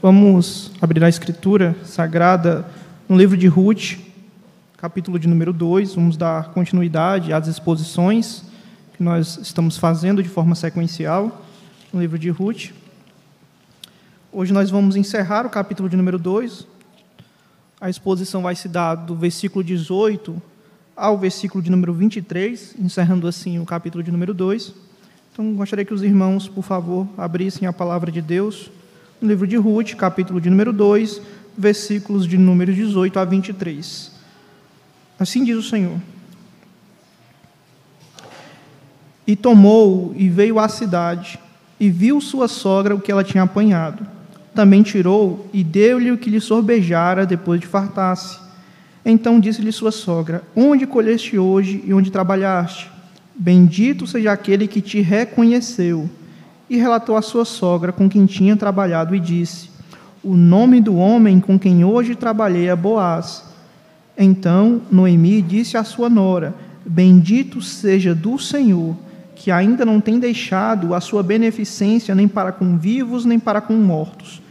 Vamos abrir a escritura sagrada no livro de Ruth, capítulo de número 2. Vamos dar continuidade às exposições que nós estamos fazendo de forma sequencial no livro de Ruth. Hoje nós vamos encerrar o capítulo de número 2. A exposição vai se dar do versículo 18 ao versículo de número 23, encerrando assim o capítulo de número 2. Então, gostaria que os irmãos, por favor, abrissem a palavra de Deus livro de Ruth, capítulo de número 2, versículos de número 18 a 23. Assim diz o Senhor. E tomou e veio à cidade, e viu sua sogra o que ela tinha apanhado. Também tirou e deu-lhe o que lhe sorbejara depois de fartasse. Então disse-lhe sua sogra: Onde colheste hoje e onde trabalhaste? Bendito seja aquele que te reconheceu e relatou à sua sogra com quem tinha trabalhado e disse: O nome do homem com quem hoje trabalhei é Boaz. Então Noemi disse à sua nora: Bendito seja do Senhor, que ainda não tem deixado a sua beneficência nem para com vivos nem para com mortos.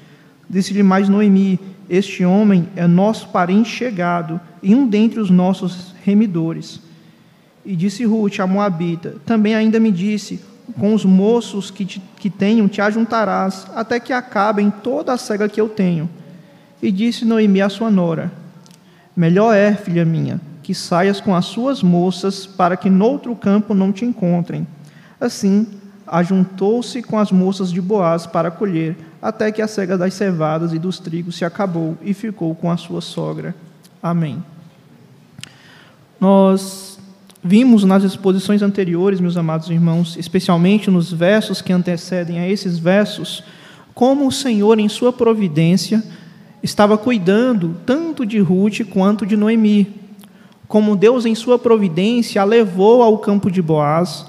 Disse-lhe mais Noemi: Este homem é nosso parente chegado e um dentre os nossos remidores. E disse Ruth, a Moabita: Também ainda me disse: com os moços que, te, que tenho te ajuntarás, até que acabem toda a cega que eu tenho. E disse Noemi à sua nora: Melhor é, filha minha, que saias com as suas moças, para que noutro campo não te encontrem. Assim, ajuntou-se com as moças de Boaz para colher, até que a cega das cevadas e dos trigos se acabou, e ficou com a sua sogra. Amém. Nós Vimos nas exposições anteriores, meus amados irmãos, especialmente nos versos que antecedem a esses versos, como o Senhor, em sua providência, estava cuidando tanto de Ruth quanto de Noemi. Como Deus, em sua providência, a levou ao campo de Boaz,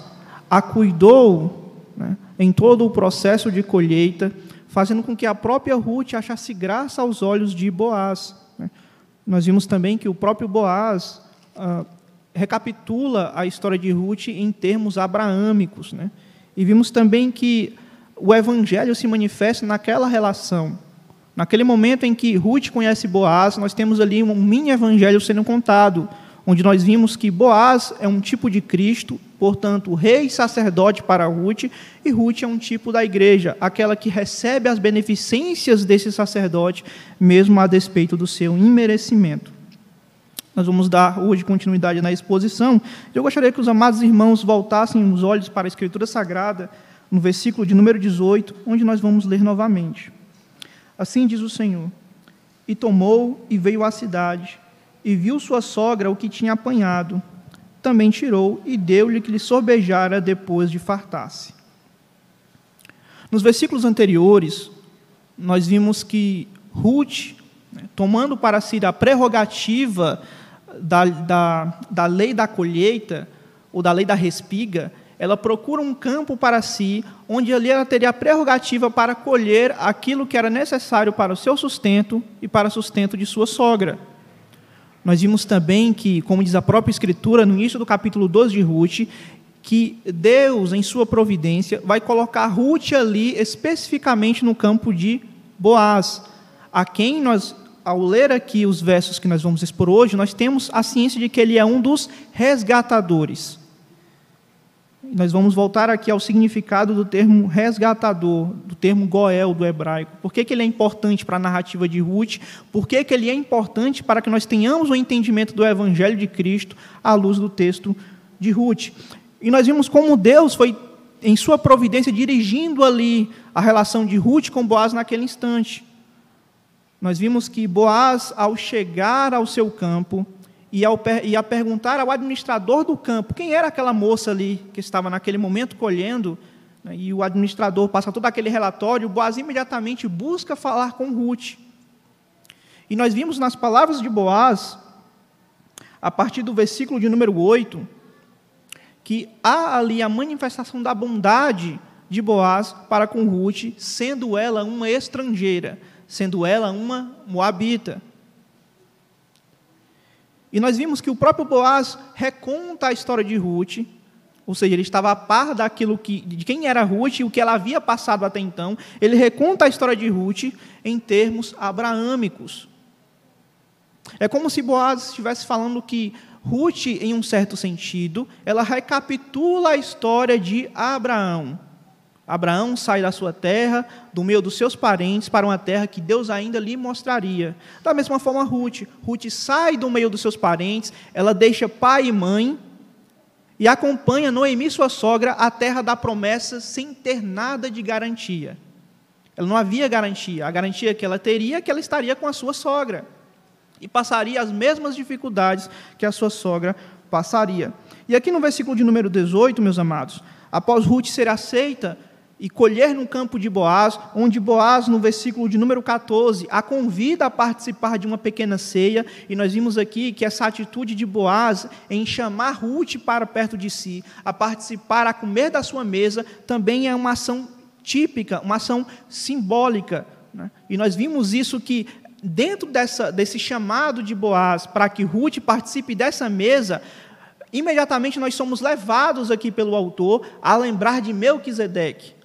a cuidou né, em todo o processo de colheita, fazendo com que a própria Ruth achasse graça aos olhos de Boaz. Né. Nós vimos também que o próprio Boaz. Ah, recapitula a história de Ruth em termos abraâmicos. Né? E vimos também que o evangelho se manifesta naquela relação. Naquele momento em que Ruth conhece Boaz, nós temos ali um mini evangelho sendo contado, onde nós vimos que Boaz é um tipo de Cristo, portanto, rei sacerdote para Ruth, e Ruth é um tipo da igreja, aquela que recebe as beneficências desse sacerdote, mesmo a despeito do seu imerecimento. Nós vamos dar hoje continuidade na exposição. Eu gostaria que os amados irmãos voltassem os olhos para a Escritura Sagrada, no versículo de número 18, onde nós vamos ler novamente. Assim diz o Senhor: E tomou e veio à cidade, e viu sua sogra o que tinha apanhado. Também tirou e deu-lhe que lhe sorbejara depois de fartar-se. Nos versículos anteriores, nós vimos que Ruth, né, tomando para si a prerrogativa da, da, da lei da colheita, ou da lei da respiga, ela procura um campo para si, onde ali ela teria a prerrogativa para colher aquilo que era necessário para o seu sustento e para o sustento de sua sogra. Nós vimos também que, como diz a própria Escritura, no início do capítulo 12 de Ruth, que Deus, em sua providência, vai colocar Ruth ali especificamente no campo de Boaz, a quem nós ao ler aqui os versos que nós vamos expor hoje, nós temos a ciência de que ele é um dos resgatadores. Nós vamos voltar aqui ao significado do termo resgatador, do termo Goel do hebraico. Por que, que ele é importante para a narrativa de Ruth? Por que, que ele é importante para que nós tenhamos o entendimento do Evangelho de Cristo à luz do texto de Ruth? E nós vimos como Deus foi, em sua providência, dirigindo ali a relação de Ruth com Boaz naquele instante. Nós vimos que Boaz, ao chegar ao seu campo e, ao, e a perguntar ao administrador do campo quem era aquela moça ali que estava naquele momento colhendo, né, e o administrador passa todo aquele relatório, Boaz imediatamente busca falar com Ruth. E nós vimos nas palavras de Boaz, a partir do versículo de número 8, que há ali a manifestação da bondade de Boaz para com Ruth, sendo ela uma estrangeira sendo ela uma moabita. E nós vimos que o próprio Boaz reconta a história de Ruth, ou seja, ele estava a par daquilo que, de quem era Ruth e o que ela havia passado até então. Ele reconta a história de Ruth em termos abraâmicos. É como se Boaz estivesse falando que Ruth, em um certo sentido, ela recapitula a história de Abraão. Abraão sai da sua terra, do meio dos seus parentes, para uma terra que Deus ainda lhe mostraria. Da mesma forma, Ruth. Ruth sai do meio dos seus parentes, ela deixa pai e mãe e acompanha Noemi, sua sogra, à terra da promessa sem ter nada de garantia. Ela não havia garantia. A garantia que ela teria é que ela estaria com a sua sogra e passaria as mesmas dificuldades que a sua sogra passaria. E aqui no versículo de número 18, meus amados, após Ruth ser aceita e colher no campo de Boaz, onde Boaz, no versículo de número 14, a convida a participar de uma pequena ceia, e nós vimos aqui que essa atitude de Boaz em chamar Ruth para perto de si, a participar, a comer da sua mesa, também é uma ação típica, uma ação simbólica. Né? E nós vimos isso que, dentro dessa, desse chamado de Boaz para que Ruth participe dessa mesa, imediatamente nós somos levados aqui pelo autor a lembrar de Melquisedeque.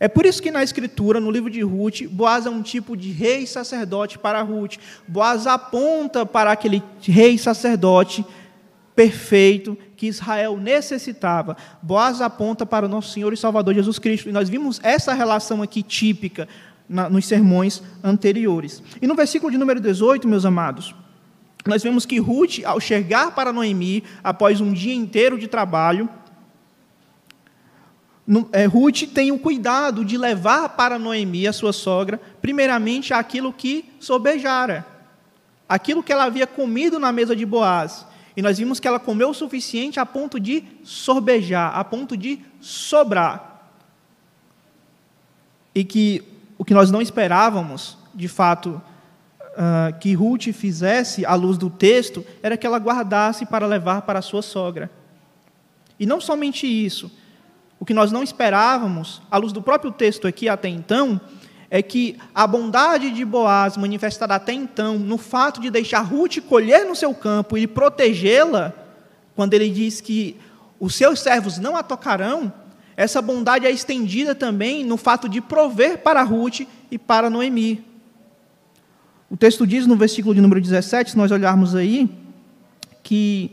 É por isso que na Escritura, no livro de Ruth, Boaz é um tipo de rei sacerdote para Ruth. Boaz aponta para aquele rei sacerdote perfeito que Israel necessitava. Boaz aponta para o nosso Senhor e Salvador Jesus Cristo. E nós vimos essa relação aqui típica na, nos sermões anteriores. E no versículo de número 18, meus amados, nós vemos que Ruth, ao chegar para Noemi, após um dia inteiro de trabalho, Ruth tem o cuidado de levar para Noemi, a sua sogra, primeiramente aquilo que sobejara, aquilo que ela havia comido na mesa de Boaz. E nós vimos que ela comeu o suficiente a ponto de sorbejar, a ponto de sobrar. E que o que nós não esperávamos, de fato, uh, que Ruth fizesse à luz do texto, era que ela guardasse para levar para a sua sogra. E não somente isso, o que nós não esperávamos, à luz do próprio texto aqui até então, é que a bondade de Boaz, manifestada até então, no fato de deixar Ruth colher no seu campo e protegê-la, quando ele diz que os seus servos não a tocarão, essa bondade é estendida também no fato de prover para Ruth e para Noemi. O texto diz no versículo de número 17, se nós olharmos aí, que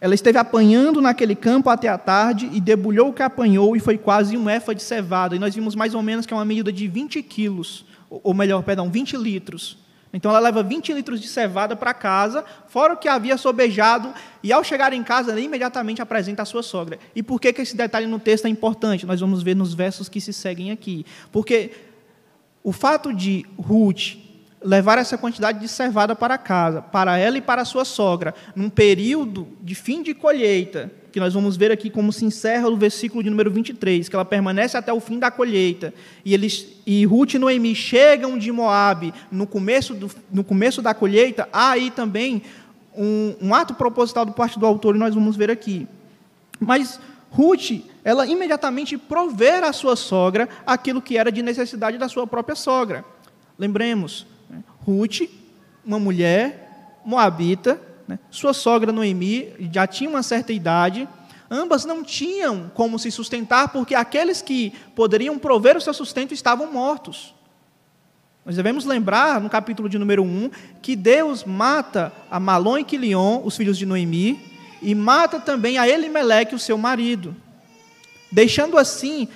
ela esteve apanhando naquele campo até a tarde e debulhou o que apanhou e foi quase um efa de cevada. E nós vimos mais ou menos que é uma medida de 20 quilos, ou melhor, perdão, 20 litros. Então ela leva 20 litros de cevada para casa, fora o que havia sobejado, e ao chegar em casa, ela imediatamente apresenta a sua sogra. E por que, que esse detalhe no texto é importante? Nós vamos ver nos versos que se seguem aqui. Porque o fato de Ruth levar essa quantidade de cevada para casa, para ela e para sua sogra, num período de fim de colheita, que nós vamos ver aqui como se encerra o versículo de número 23, que ela permanece até o fim da colheita, e eles e Ruth e Noemi chegam de Moabe no começo, do, no começo da colheita, há aí também um, um ato proposital do parte do autor, e nós vamos ver aqui. Mas Ruth, ela imediatamente prover à sua sogra aquilo que era de necessidade da sua própria sogra. Lembremos, Ruth, uma mulher moabita, né? sua sogra Noemi já tinha uma certa idade, ambas não tinham como se sustentar, porque aqueles que poderiam prover o seu sustento estavam mortos. Nós devemos lembrar, no capítulo de número 1, que Deus mata a Malon e Quilion, os filhos de Noemi, e mata também a Elimeleque, o seu marido, deixando assim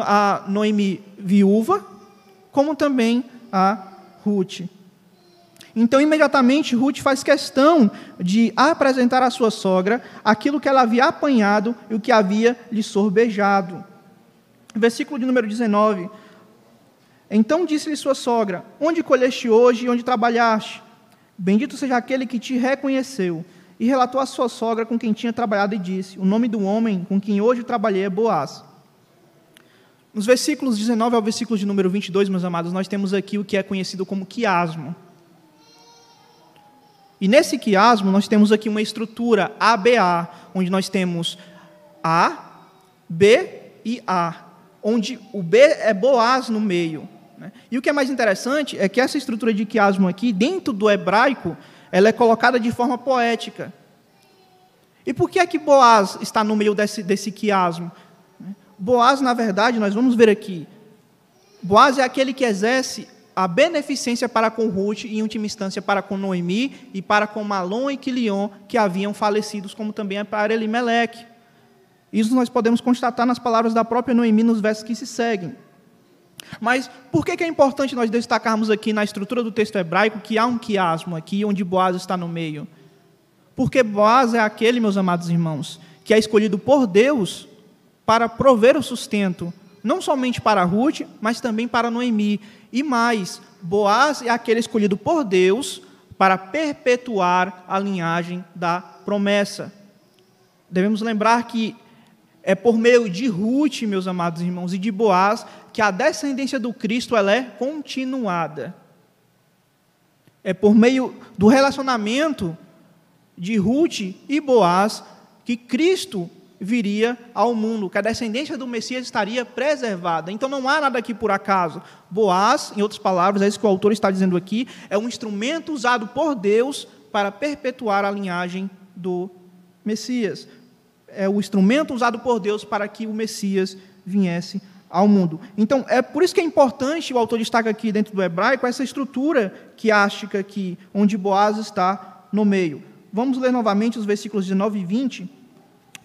a Noemi viúva, como também a Ruth. Então, imediatamente, Ruth faz questão de apresentar à sua sogra aquilo que ela havia apanhado e o que havia lhe sorbejado. Versículo de número 19. Então disse-lhe sua sogra: Onde colheste hoje e onde trabalhaste? Bendito seja aquele que te reconheceu. E relatou à sua sogra com quem tinha trabalhado e disse: O nome do homem com quem hoje trabalhei é Boaz. Nos versículos 19 ao versículo de número 22, meus amados, nós temos aqui o que é conhecido como quiasmo. E nesse quiasmo nós temos aqui uma estrutura ABA, onde nós temos A, B e A, onde o B é Boaz no meio. Né? E o que é mais interessante é que essa estrutura de quiasmo aqui, dentro do hebraico, ela é colocada de forma poética. E por que é que Boaz está no meio desse, desse quiasmo? Boaz, na verdade, nós vamos ver aqui, Boaz é aquele que exerce a beneficência para com Ruth e, em última instância, para com Noemi e para com Malom e Quilion, que haviam falecidos, como também é para Elimeleque. Isso nós podemos constatar nas palavras da própria Noemi nos versos que se seguem. Mas por que é importante nós destacarmos aqui na estrutura do texto hebraico que há um quiasmo aqui, onde Boaz está no meio? Porque Boaz é aquele, meus amados irmãos, que é escolhido por Deus para prover o sustento, não somente para Ruth, mas também para Noemi. E mais, Boaz é aquele escolhido por Deus para perpetuar a linhagem da promessa. Devemos lembrar que é por meio de Ruth, meus amados irmãos, e de Boaz, que a descendência do Cristo ela é continuada. É por meio do relacionamento de Ruth e Boaz que Cristo viria ao mundo, que a descendência do Messias estaria preservada. Então não há nada aqui por acaso. Boaz, em outras palavras, é isso que o autor está dizendo aqui, é um instrumento usado por Deus para perpetuar a linhagem do Messias é o instrumento usado por Deus para que o Messias viesse ao mundo. Então, é por isso que é importante, o autor destaca aqui dentro do hebraico, essa estrutura quiástica aqui, onde Boaz está no meio. Vamos ler novamente os versículos 19 e 20,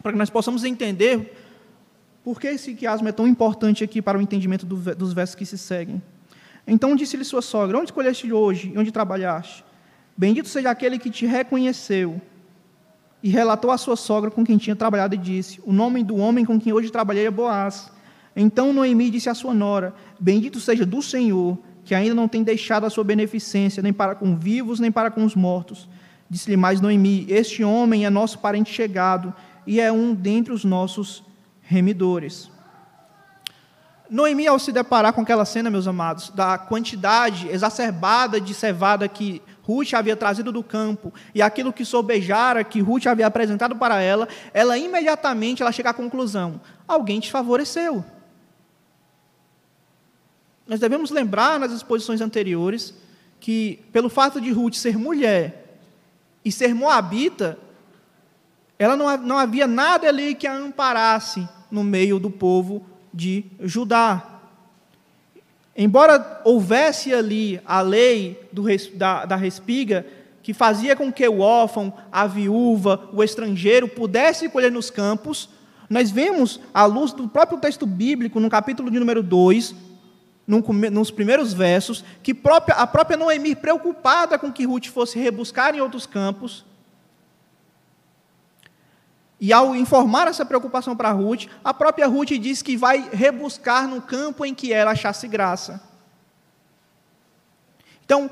para que nós possamos entender por que esse quiasmo é tão importante aqui para o entendimento do, dos versos que se seguem. Então disse-lhe sua sogra: Onde escolheste hoje e onde trabalhaste? Bendito seja aquele que te reconheceu e relatou à sua sogra com quem tinha trabalhado e disse: O nome do homem com quem hoje trabalhei é Boaz. Então Noemi disse à sua nora: Bendito seja do Senhor, que ainda não tem deixado a sua beneficência, nem para com vivos, nem para com os mortos. Disse-lhe mais Noemi: Este homem é nosso parente chegado e é um dentre os nossos remidores. Noemi, ao se deparar com aquela cena, meus amados, da quantidade exacerbada de cevada que Ruth havia trazido do campo e aquilo que sobejara, que Ruth havia apresentado para ela, ela imediatamente ela chega à conclusão: alguém te favoreceu. Nós devemos lembrar nas exposições anteriores que, pelo fato de Ruth ser mulher e ser moabita, ela não, não havia nada ali que a amparasse no meio do povo de Judá. Embora houvesse ali a lei do, da, da respiga, que fazia com que o órfão, a viúva, o estrangeiro pudesse colher nos campos, nós vemos, à luz do próprio texto bíblico, no capítulo de número 2, nos primeiros versos, que a própria Noemi, preocupada com que Ruth fosse rebuscar em outros campos, e ao informar essa preocupação para Ruth, a própria Ruth diz que vai rebuscar no campo em que ela achasse graça. Então,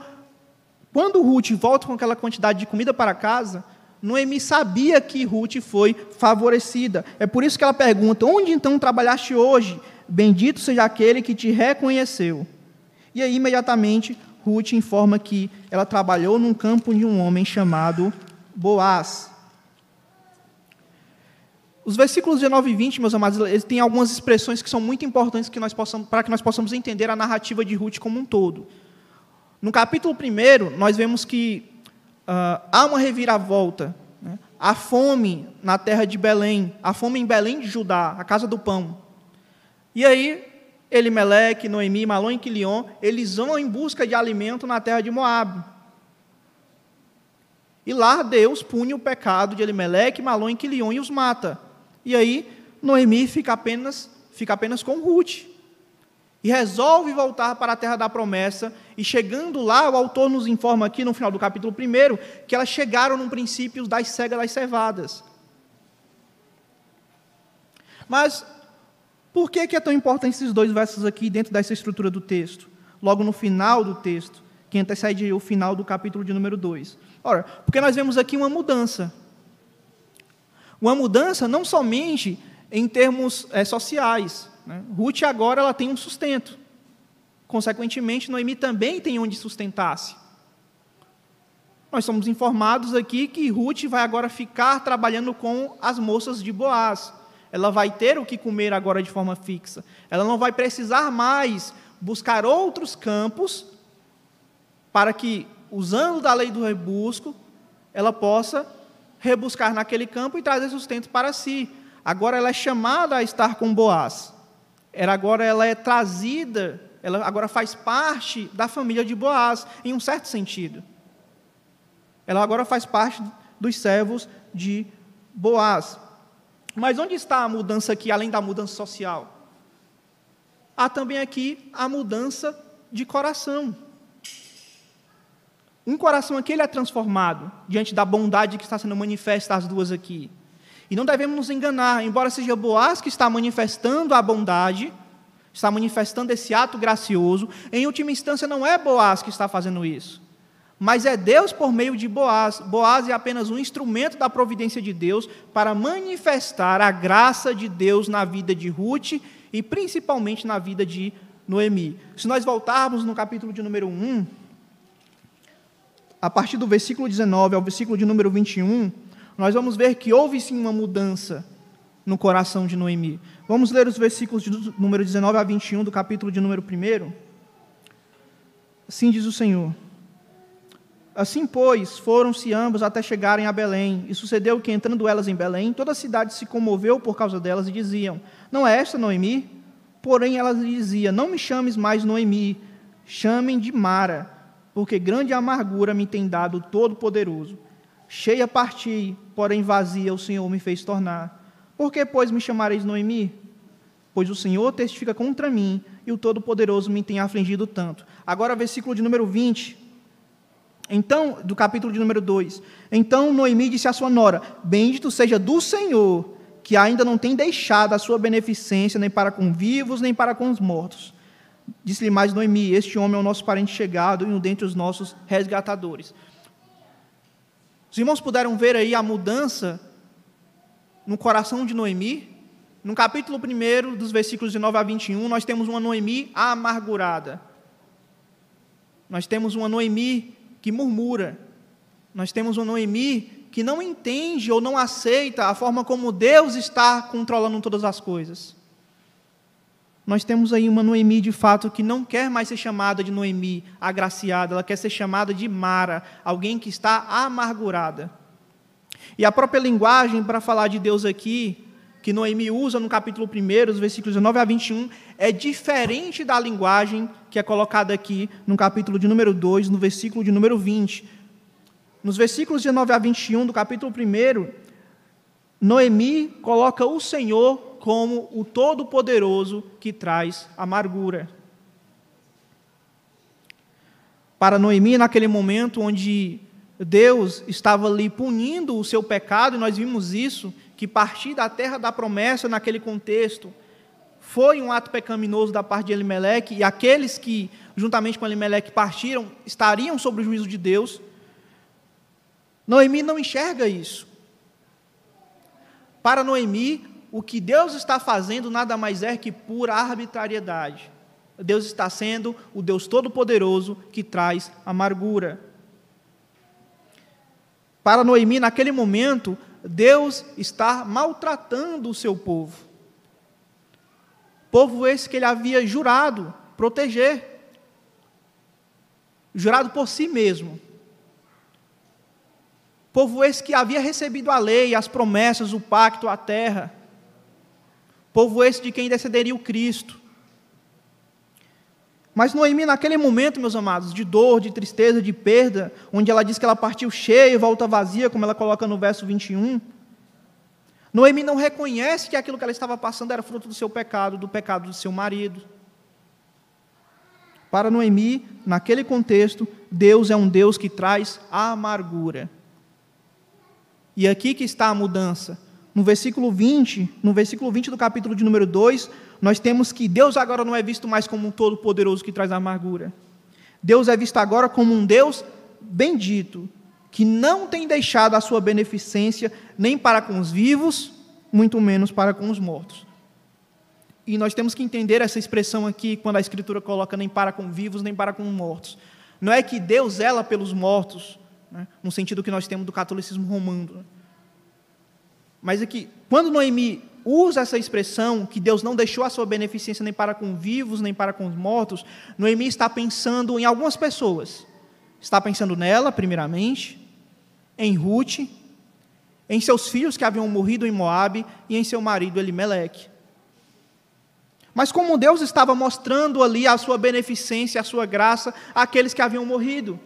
quando Ruth volta com aquela quantidade de comida para casa, Noemi sabia que Ruth foi favorecida. É por isso que ela pergunta: Onde então trabalhaste hoje? Bendito seja aquele que te reconheceu. E aí, imediatamente, Ruth informa que ela trabalhou num campo de um homem chamado Boaz. Os versículos 19 e 20, meus amados, eles têm algumas expressões que são muito importantes que nós possamos, para que nós possamos entender a narrativa de Ruth como um todo. No capítulo 1, nós vemos que uh, há uma reviravolta. Né? Há fome na terra de Belém, há fome em Belém de Judá, a casa do pão. E aí, Elimeleque, Noemi, Malon e Quilion, eles vão em busca de alimento na terra de Moab. E lá Deus pune o pecado de Elimeleque, Malon e Quilion e os mata. E aí Noemi fica apenas, fica apenas com Ruth. E resolve voltar para a terra da promessa. E chegando lá, o autor nos informa aqui no final do capítulo 1 que elas chegaram no princípio das cegas das cevadas. Mas por que, que é tão importante esses dois versos aqui dentro dessa estrutura do texto? Logo no final do texto, que antecede o final do capítulo de número 2. Ora, porque nós vemos aqui uma mudança. Uma mudança não somente em termos é, sociais. Né? Ruth agora ela tem um sustento. Consequentemente, Noemi também tem onde sustentar-se. Nós somos informados aqui que Ruth vai agora ficar trabalhando com as moças de Boaz. Ela vai ter o que comer agora de forma fixa. Ela não vai precisar mais buscar outros campos para que, usando da lei do rebusco, ela possa rebuscar naquele campo e trazer sustento para si. Agora ela é chamada a estar com Boaz. Ela agora ela é trazida, ela agora faz parte da família de Boaz, em um certo sentido. Ela agora faz parte dos servos de Boaz. Mas onde está a mudança aqui, além da mudança social? Há também aqui a mudança de coração. Um coração aqui ele é transformado diante da bondade que está sendo manifesta às duas aqui. E não devemos nos enganar, embora seja Boaz que está manifestando a bondade, está manifestando esse ato gracioso, em última instância não é Boaz que está fazendo isso, mas é Deus por meio de Boaz. Boaz é apenas um instrumento da providência de Deus para manifestar a graça de Deus na vida de Ruth e principalmente na vida de Noemi. Se nós voltarmos no capítulo de número 1, a partir do versículo 19 ao versículo de número 21, nós vamos ver que houve sim uma mudança no coração de Noemi. Vamos ler os versículos de número 19 a 21 do capítulo de número 1. Assim diz o Senhor. Assim, pois, foram-se ambos até chegarem a Belém. E sucedeu que, entrando elas em Belém, toda a cidade se comoveu por causa delas e diziam: Não é esta Noemi? Porém, ela dizia: Não me chames mais Noemi, chamem de Mara, porque grande amargura me tem dado o Todo-Poderoso. Cheia parti, porém vazia o Senhor me fez tornar. Por que, pois, me chamareis Noemi? Pois o Senhor testifica contra mim e o Todo-Poderoso me tem afligido tanto. Agora, versículo de número 20. Então, do capítulo de número 2. Então Noemi disse à sua nora: Bendito seja do Senhor, que ainda não tem deixado a sua beneficência nem para com vivos, nem para com os mortos. Disse-lhe mais Noemi: Este homem é o nosso parente chegado e um dentre os nossos resgatadores. Os irmãos puderam ver aí a mudança no coração de Noemi. No capítulo 1, dos versículos de 9 a 21, nós temos uma Noemi amargurada. Nós temos uma Noemi que murmura. Nós temos uma Noemi que não entende ou não aceita a forma como Deus está controlando todas as coisas. Nós temos aí uma Noemi de fato que não quer mais ser chamada de Noemi agraciada, ela quer ser chamada de Mara, alguém que está amargurada. E a própria linguagem para falar de Deus aqui, que Noemi usa no capítulo 1, os versículos 19 a 21, é diferente da linguagem que é colocada aqui no capítulo de número 2, no versículo de número 20. Nos versículos 19 a 21 do capítulo 1, Noemi coloca o Senhor como o Todo-Poderoso que traz amargura. Para Noemi, naquele momento onde Deus estava ali punindo o seu pecado, e nós vimos isso, que partir da terra da promessa naquele contexto foi um ato pecaminoso da parte de Elimeleque, e aqueles que, juntamente com Elimeleque, partiram, estariam sob o juízo de Deus. Noemi não enxerga isso. Para Noemi, o que Deus está fazendo nada mais é que pura arbitrariedade. Deus está sendo o Deus Todo-Poderoso que traz amargura. Para Noemi, naquele momento, Deus está maltratando o seu povo. Povo esse que ele havia jurado proteger. Jurado por si mesmo. Povo esse que havia recebido a lei, as promessas, o pacto, a terra. Povo esse de quem descenderia o Cristo. Mas Noemi, naquele momento, meus amados, de dor, de tristeza, de perda, onde ela diz que ela partiu cheia e volta vazia, como ela coloca no verso 21, Noemi não reconhece que aquilo que ela estava passando era fruto do seu pecado, do pecado do seu marido. Para Noemi, naquele contexto, Deus é um Deus que traz amargura. E aqui que está a mudança no versículo 20, no versículo 20 do capítulo de número 2, nós temos que Deus agora não é visto mais como um todo-poderoso que traz amargura. Deus é visto agora como um Deus bendito, que não tem deixado a sua beneficência nem para com os vivos, muito menos para com os mortos. E nós temos que entender essa expressão aqui, quando a Escritura coloca nem para com vivos, nem para com mortos. Não é que Deus zela pelos mortos, né, no sentido que nós temos do catolicismo romano. Mas é que, quando Noemi usa essa expressão, que Deus não deixou a sua beneficência nem para com vivos, nem para com os mortos, Noemi está pensando em algumas pessoas. Está pensando nela, primeiramente, em Ruth, em seus filhos que haviam morrido em Moabe e em seu marido Elimeleque. Mas como Deus estava mostrando ali a sua beneficência, a sua graça àqueles que haviam morrido?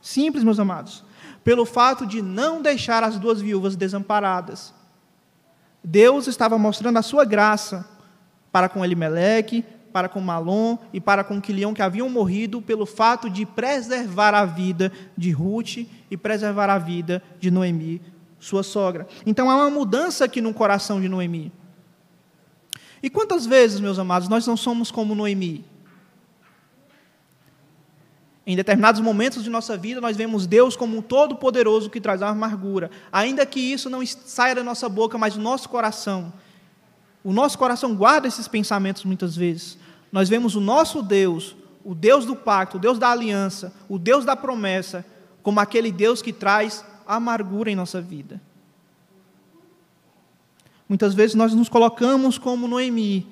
Simples, meus amados. Pelo fato de não deixar as duas viúvas desamparadas. Deus estava mostrando a sua graça para com Elimeleque, para com Malom e para com Quilião que haviam morrido pelo fato de preservar a vida de Ruth e preservar a vida de Noemi, sua sogra. Então há uma mudança aqui no coração de Noemi. E quantas vezes, meus amados, nós não somos como Noemi? Em determinados momentos de nossa vida, nós vemos Deus como um todo-poderoso que traz a amargura. Ainda que isso não saia da nossa boca, mas o nosso coração, o nosso coração guarda esses pensamentos muitas vezes. Nós vemos o nosso Deus, o Deus do pacto, o Deus da aliança, o Deus da promessa, como aquele Deus que traz amargura em nossa vida. Muitas vezes nós nos colocamos como Noemi,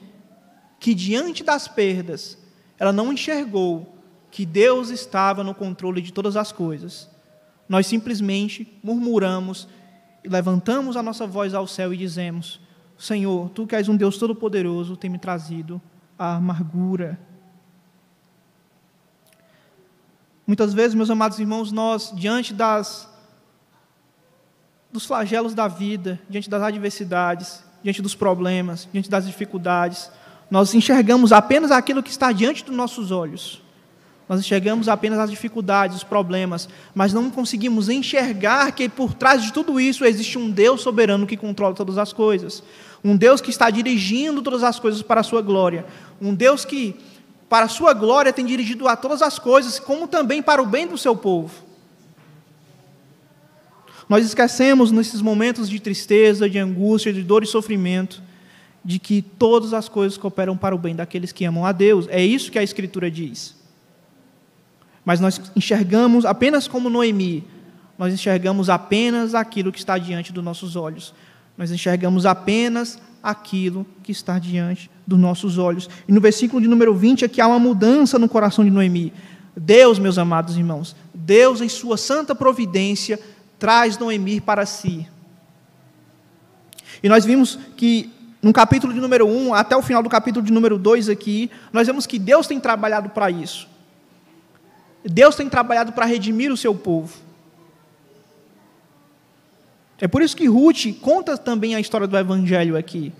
que diante das perdas, ela não enxergou que Deus estava no controle de todas as coisas. Nós simplesmente murmuramos e levantamos a nossa voz ao céu e dizemos: Senhor, tu que és um Deus todo-poderoso, tem me trazido a amargura. Muitas vezes, meus amados irmãos, nós, diante das dos flagelos da vida, diante das adversidades, diante dos problemas, diante das dificuldades, nós enxergamos apenas aquilo que está diante dos nossos olhos. Nós enxergamos apenas as dificuldades, os problemas, mas não conseguimos enxergar que por trás de tudo isso existe um Deus soberano que controla todas as coisas. Um Deus que está dirigindo todas as coisas para a sua glória. Um Deus que, para a sua glória, tem dirigido a todas as coisas, como também para o bem do seu povo. Nós esquecemos nesses momentos de tristeza, de angústia, de dor e sofrimento, de que todas as coisas cooperam para o bem daqueles que amam a Deus. É isso que a Escritura diz. Mas nós enxergamos apenas como Noemi, nós enxergamos apenas aquilo que está diante dos nossos olhos. Nós enxergamos apenas aquilo que está diante dos nossos olhos. E no versículo de número 20 aqui há uma mudança no coração de Noemi. Deus, meus amados irmãos, Deus em sua santa providência traz Noemi para si. E nós vimos que no capítulo de número 1 até o final do capítulo de número 2 aqui, nós vemos que Deus tem trabalhado para isso. Deus tem trabalhado para redimir o seu povo. É por isso que Ruth conta também a história do Evangelho aqui.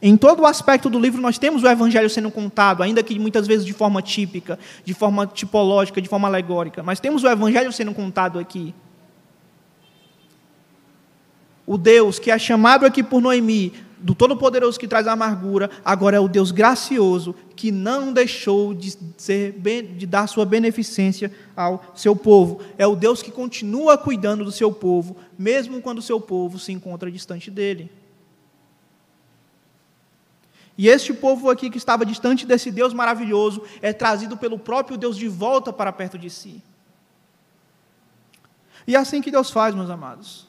Em todo o aspecto do livro, nós temos o Evangelho sendo contado, ainda que muitas vezes de forma típica, de forma tipológica, de forma alegórica, mas temos o Evangelho sendo contado aqui. O Deus que é chamado aqui por Noemi, do Todo-Poderoso que traz a amargura, agora é o Deus gracioso que não deixou de, ser, de dar sua beneficência ao seu povo. É o Deus que continua cuidando do seu povo, mesmo quando o seu povo se encontra distante dele. E este povo aqui que estava distante desse Deus maravilhoso é trazido pelo próprio Deus de volta para perto de si. E é assim que Deus faz, meus amados.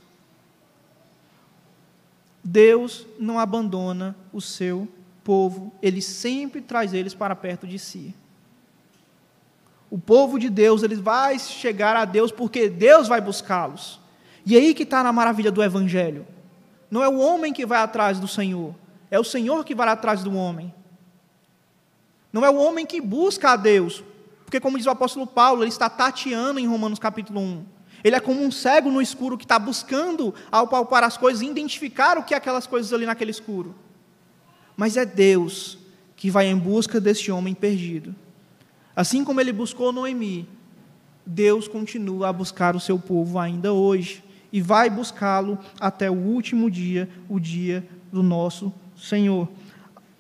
Deus não abandona o seu povo, ele sempre traz eles para perto de si. O povo de Deus, ele vai chegar a Deus porque Deus vai buscá-los. E aí que está na maravilha do Evangelho. Não é o homem que vai atrás do Senhor, é o Senhor que vai atrás do homem. Não é o homem que busca a Deus, porque, como diz o apóstolo Paulo, ele está tateando em Romanos capítulo 1. Ele é como um cego no escuro que está buscando, ao palpar as coisas, identificar o que é aquelas coisas ali naquele escuro. Mas é Deus que vai em busca desse homem perdido. Assim como ele buscou Noemi, Deus continua a buscar o seu povo ainda hoje e vai buscá-lo até o último dia, o dia do nosso Senhor.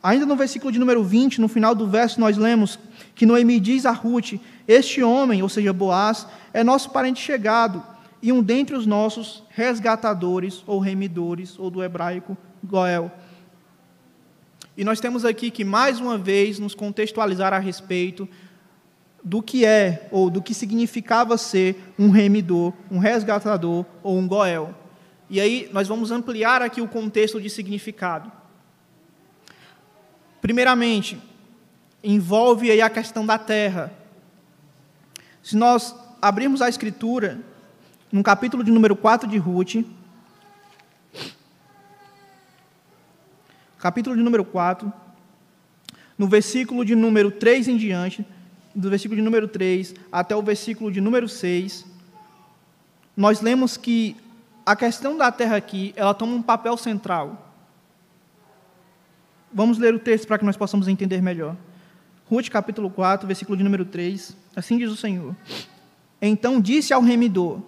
Ainda no versículo de número 20, no final do verso, nós lemos que Noemi diz a Ruth: Este homem, ou seja, Boaz, é nosso parente chegado e um dentre os nossos resgatadores ou remidores, ou do hebraico Goel. E nós temos aqui que, mais uma vez, nos contextualizar a respeito do que é, ou do que significava ser um remidor, um resgatador ou um Goel. E aí nós vamos ampliar aqui o contexto de significado. Primeiramente, envolve aí a questão da terra. Se nós abrirmos a escritura, no capítulo de número 4 de Ruth, capítulo de número 4, no versículo de número 3 em diante, do versículo de número 3 até o versículo de número 6, nós lemos que a questão da terra aqui, ela toma um papel central. Vamos ler o texto para que nós possamos entender melhor. Ruth capítulo 4, versículo de número 3, assim diz o Senhor. Então disse ao remidor,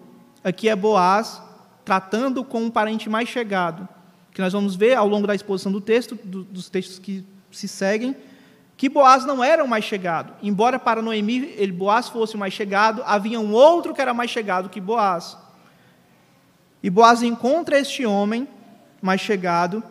aqui é Boaz, tratando com um parente mais chegado, que nós vamos ver ao longo da exposição do texto, do, dos textos que se seguem, que Boaz não era o mais chegado. Embora para Noemi ele, Boaz fosse o mais chegado, havia um outro que era mais chegado que Boaz. E Boaz encontra este homem mais chegado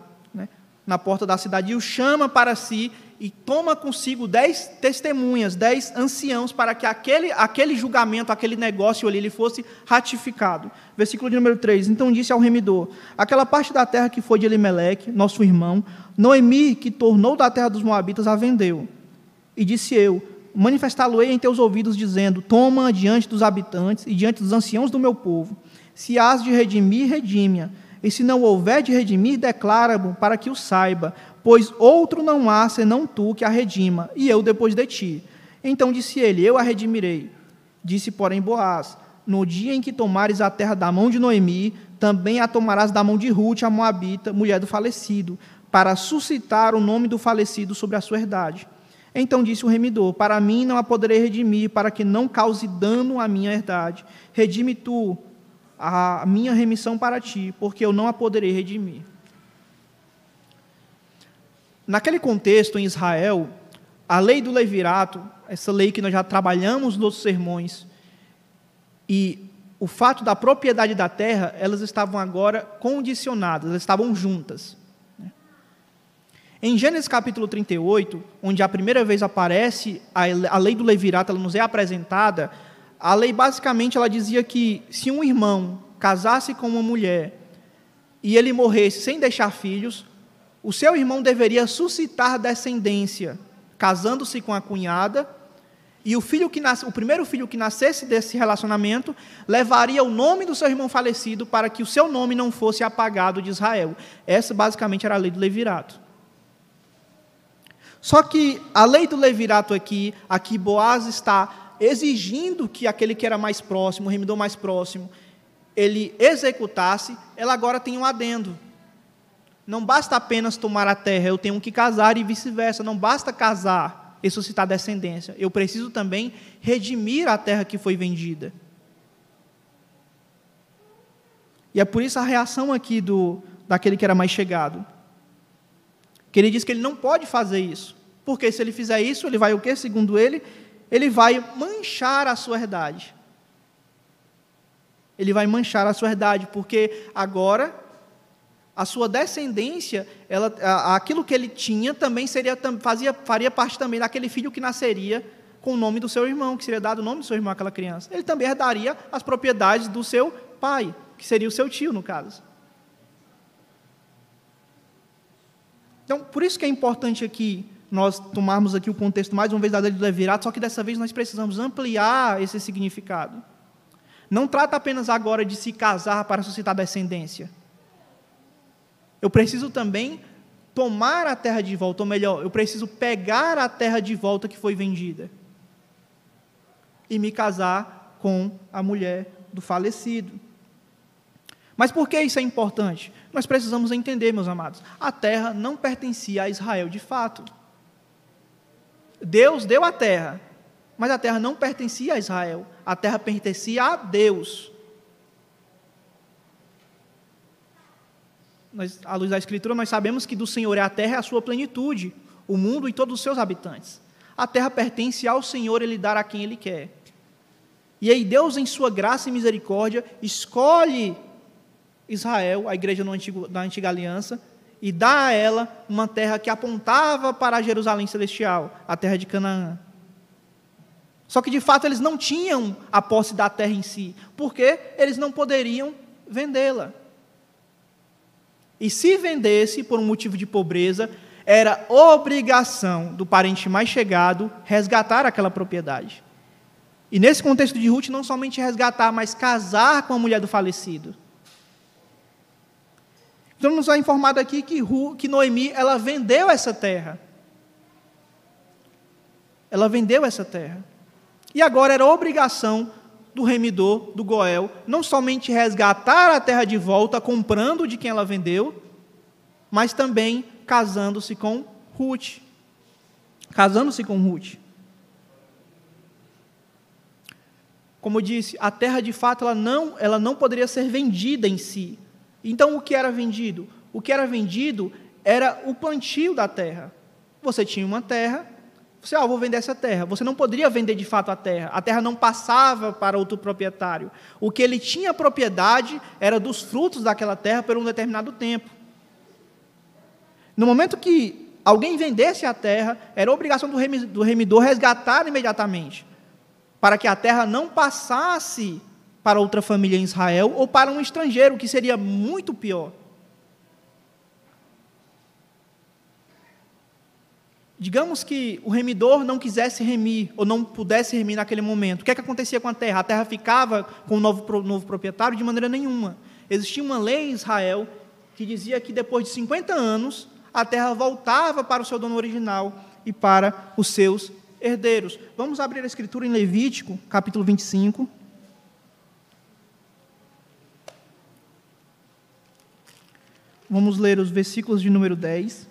na porta da cidade e o chama para si e toma consigo dez testemunhas, dez anciãos, para que aquele, aquele julgamento, aquele negócio ali, ele fosse ratificado. Versículo de número 3. Então disse ao remidor: Aquela parte da terra que foi de Elimeleque, nosso irmão, Noemi, que tornou da terra dos Moabitas, a vendeu. E disse eu: Manifestá-lo-ei em teus ouvidos, dizendo: Toma diante dos habitantes e diante dos anciãos do meu povo. Se has de redimir, redime-a. E se não houver de redimir, declara-o para que o saiba, pois outro não há senão tu que a redima, e eu depois de ti. Então disse ele: Eu a redimirei. Disse, porém, Boaz: No dia em que tomares a terra da mão de Noemi, também a tomarás da mão de Ruth, a Moabita, mulher do falecido, para suscitar o nome do falecido sobre a sua herdade. Então disse o remidor: Para mim não a poderei redimir, para que não cause dano à minha herdade. Redime tu a minha remissão para ti, porque eu não a poderei redimir. Naquele contexto em Israel, a lei do levirato, essa lei que nós já trabalhamos nos sermões, e o fato da propriedade da terra, elas estavam agora condicionadas, elas estavam juntas. Em Gênesis capítulo 38, onde a primeira vez aparece a lei do levirato, ela nos é apresentada, a lei basicamente ela dizia que se um irmão casasse com uma mulher e ele morresse sem deixar filhos, o seu irmão deveria suscitar descendência, casando-se com a cunhada, e o filho que nasce, o primeiro filho que nascesse desse relacionamento levaria o nome do seu irmão falecido para que o seu nome não fosse apagado de Israel. Essa basicamente era a lei do levirato. Só que a lei do levirato aqui, aqui Boaz está exigindo que aquele que era mais próximo, o remidor mais próximo, ele executasse, ela agora tem um adendo. Não basta apenas tomar a terra, eu tenho que casar e vice-versa. Não basta casar e suscitar descendência. Eu preciso também redimir a terra que foi vendida. E é por isso a reação aqui do, daquele que era mais chegado. Que ele diz que ele não pode fazer isso. Porque se ele fizer isso, ele vai o quê? Segundo ele, ele vai manchar a sua herdade. Ele vai manchar a sua herdade, porque agora a sua descendência, ela, aquilo que ele tinha também seria, fazia, faria parte também daquele filho que nasceria com o nome do seu irmão, que seria dado o nome do seu irmão àquela criança. Ele também herdaria as propriedades do seu pai, que seria o seu tio, no caso. Então, por isso que é importante aqui nós tomarmos aqui o contexto mais uma vez da lei do Levirato, só que dessa vez nós precisamos ampliar esse significado. Não trata apenas agora de se casar para suscitar descendência. Eu preciso também tomar a terra de volta, ou melhor, eu preciso pegar a terra de volta que foi vendida e me casar com a mulher do falecido. Mas por que isso é importante? Nós precisamos entender, meus amados, a terra não pertencia a Israel de fato. Deus deu a terra, mas a terra não pertencia a Israel, a terra pertencia a Deus. Nós, à luz da Escritura, nós sabemos que do Senhor é a terra e a sua plenitude, o mundo e todos os seus habitantes. A terra pertence ao Senhor, Ele dar a quem Ele quer. E aí Deus, em sua graça e misericórdia, escolhe Israel, a igreja antigo, da antiga aliança, e dá a ela uma terra que apontava para a Jerusalém celestial, a terra de Canaã. Só que de fato eles não tinham a posse da terra em si, porque eles não poderiam vendê-la. E se vendesse por um motivo de pobreza, era obrigação do parente mais chegado resgatar aquela propriedade. E nesse contexto de Ruth, não somente resgatar, mas casar com a mulher do falecido. Então nos é informado aqui que, que Noemi ela vendeu essa terra. Ela vendeu essa terra. E agora era obrigação do remidor, do Goel, não somente resgatar a terra de volta, comprando de quem ela vendeu, mas também casando-se com Ruth. Casando-se com Ruth. Como eu disse, a terra de fato ela não, ela não poderia ser vendida em si. Então o que era vendido? O que era vendido era o plantio da terra. Você tinha uma terra, você, ah, vou vender essa terra. Você não poderia vender de fato a terra. A terra não passava para outro proprietário. O que ele tinha propriedade era dos frutos daquela terra por um determinado tempo. No momento que alguém vendesse a terra, era obrigação do remidor resgatar imediatamente, para que a terra não passasse para outra família em Israel ou para um estrangeiro, que seria muito pior. Digamos que o remidor não quisesse remir, ou não pudesse remir naquele momento. O que, é que acontecia com a terra? A terra ficava com o novo, novo proprietário de maneira nenhuma. Existia uma lei em Israel que dizia que depois de 50 anos, a terra voltava para o seu dono original e para os seus herdeiros. Vamos abrir a escritura em Levítico, capítulo 25. Vamos ler os versículos de número 10.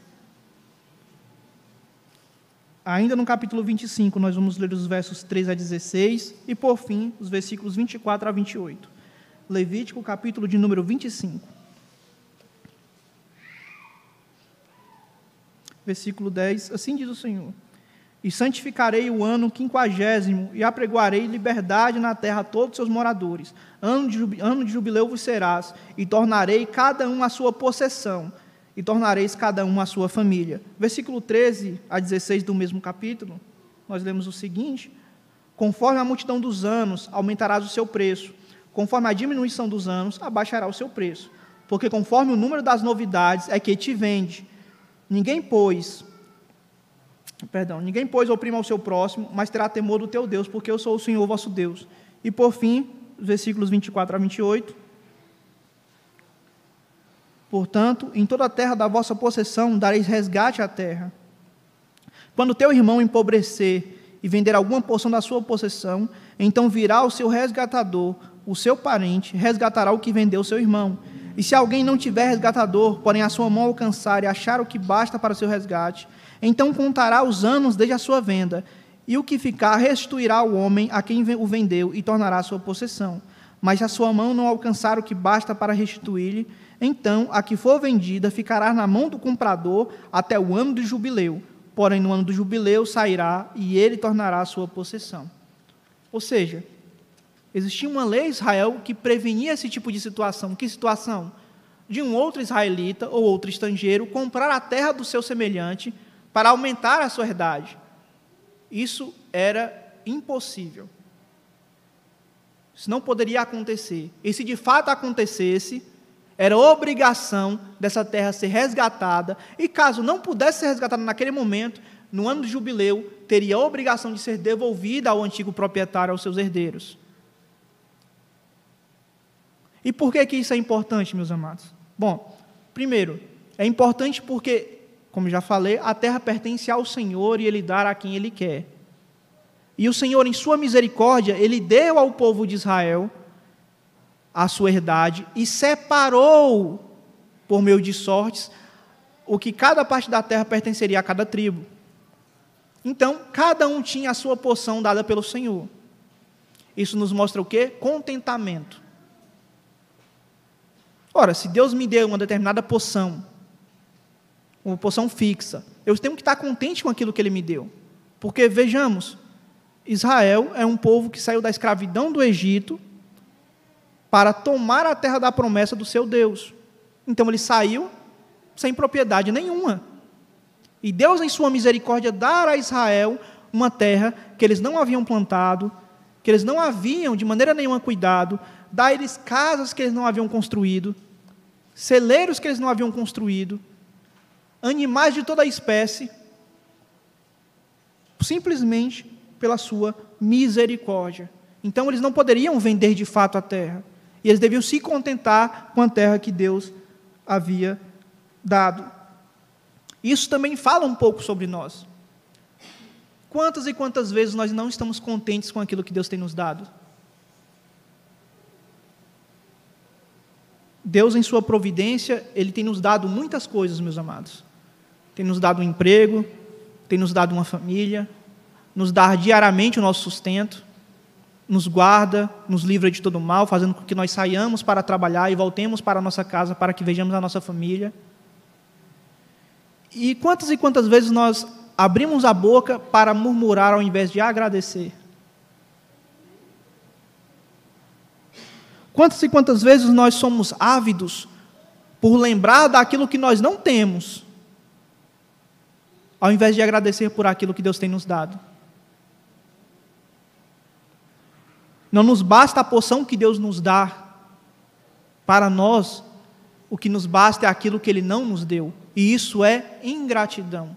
Ainda no capítulo 25, nós vamos ler os versos 3 a 16 e, por fim, os versículos 24 a 28. Levítico, capítulo de número 25. Versículo 10: Assim diz o Senhor: E santificarei o ano quinquagésimo, e apregoarei liberdade na terra a todos os seus moradores. Ano de, ano jubileu vos serás, e tornarei cada um a sua possessão e tornareis cada um a sua família. Versículo 13 a 16 do mesmo capítulo, nós lemos o seguinte: Conforme a multidão dos anos, aumentarás o seu preço, conforme a diminuição dos anos, abaixará o seu preço, porque conforme o número das novidades é que te vende. Ninguém, pois, perdão, ninguém, pois, oprima ao seu próximo, mas terá temor do teu Deus, porque eu sou o Senhor vosso Deus. E por fim, versículos 24 a 28. Portanto, em toda a terra da vossa possessão dareis resgate à terra. Quando teu irmão empobrecer e vender alguma porção da sua possessão, então virá o seu resgatador, o seu parente, resgatará o que vendeu seu irmão. E se alguém não tiver resgatador, porém a sua mão alcançar e achar o que basta para o seu resgate, então contará os anos desde a sua venda, e o que ficar restituirá ao homem a quem o vendeu e tornará sua possessão. Mas se a sua mão não alcançar o que basta para restituir-lhe, então a que for vendida ficará na mão do comprador até o ano do jubileu. Porém, no ano do jubileu sairá e ele tornará sua possessão. Ou seja, existia uma lei em Israel que prevenia esse tipo de situação. Que situação? De um outro israelita ou outro estrangeiro comprar a terra do seu semelhante para aumentar a sua herdade. Isso era impossível. Isso não poderia acontecer. E se de fato acontecesse, era obrigação dessa terra ser resgatada, e caso não pudesse ser resgatada naquele momento, no ano do jubileu, teria a obrigação de ser devolvida ao antigo proprietário, aos seus herdeiros. E por que, que isso é importante, meus amados? Bom, primeiro, é importante porque, como já falei, a terra pertence ao Senhor e Ele dá a quem Ele quer. E o Senhor, em Sua misericórdia, Ele deu ao povo de Israel a sua herdade e separou, por meio de sortes, o que cada parte da terra pertenceria a cada tribo. Então, cada um tinha a sua porção dada pelo Senhor. Isso nos mostra o quê? Contentamento. Ora, se Deus me deu uma determinada poção, uma poção fixa, eu tenho que estar contente com aquilo que Ele me deu. Porque, vejamos, Israel é um povo que saiu da escravidão do Egito para tomar a terra da promessa do seu Deus. Então ele saiu sem propriedade nenhuma. E Deus, em sua misericórdia, dar a Israel uma terra que eles não haviam plantado, que eles não haviam de maneira nenhuma cuidado, dar eles casas que eles não haviam construído, celeiros que eles não haviam construído, animais de toda a espécie, simplesmente pela sua misericórdia. Então eles não poderiam vender de fato a terra. E eles deviam se contentar com a terra que Deus havia dado. Isso também fala um pouco sobre nós. Quantas e quantas vezes nós não estamos contentes com aquilo que Deus tem nos dado? Deus, em Sua providência, Ele tem nos dado muitas coisas, meus amados. Tem nos dado um emprego, tem nos dado uma família, nos dá diariamente o nosso sustento, nos guarda, nos livra de todo mal, fazendo com que nós saiamos para trabalhar e voltemos para a nossa casa para que vejamos a nossa família. E quantas e quantas vezes nós abrimos a boca para murmurar ao invés de agradecer? Quantas e quantas vezes nós somos ávidos por lembrar daquilo que nós não temos, ao invés de agradecer por aquilo que Deus tem nos dado? Não nos basta a porção que Deus nos dá para nós, o que nos basta é aquilo que Ele não nos deu. E isso é ingratidão.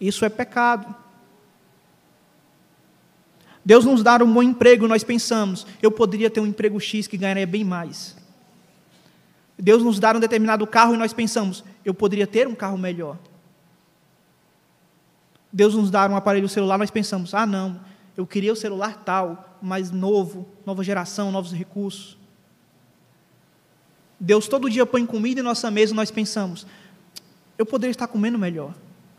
Isso é pecado. Deus nos dá um bom emprego, nós pensamos, eu poderia ter um emprego X que ganharia bem mais. Deus nos dá um determinado carro e nós pensamos, eu poderia ter um carro melhor. Deus nos dá um aparelho celular, nós pensamos, ah, não, eu queria o celular tal, mais novo, nova geração, novos recursos. Deus todo dia põe comida em nossa mesa nós pensamos: eu poderia estar comendo melhor.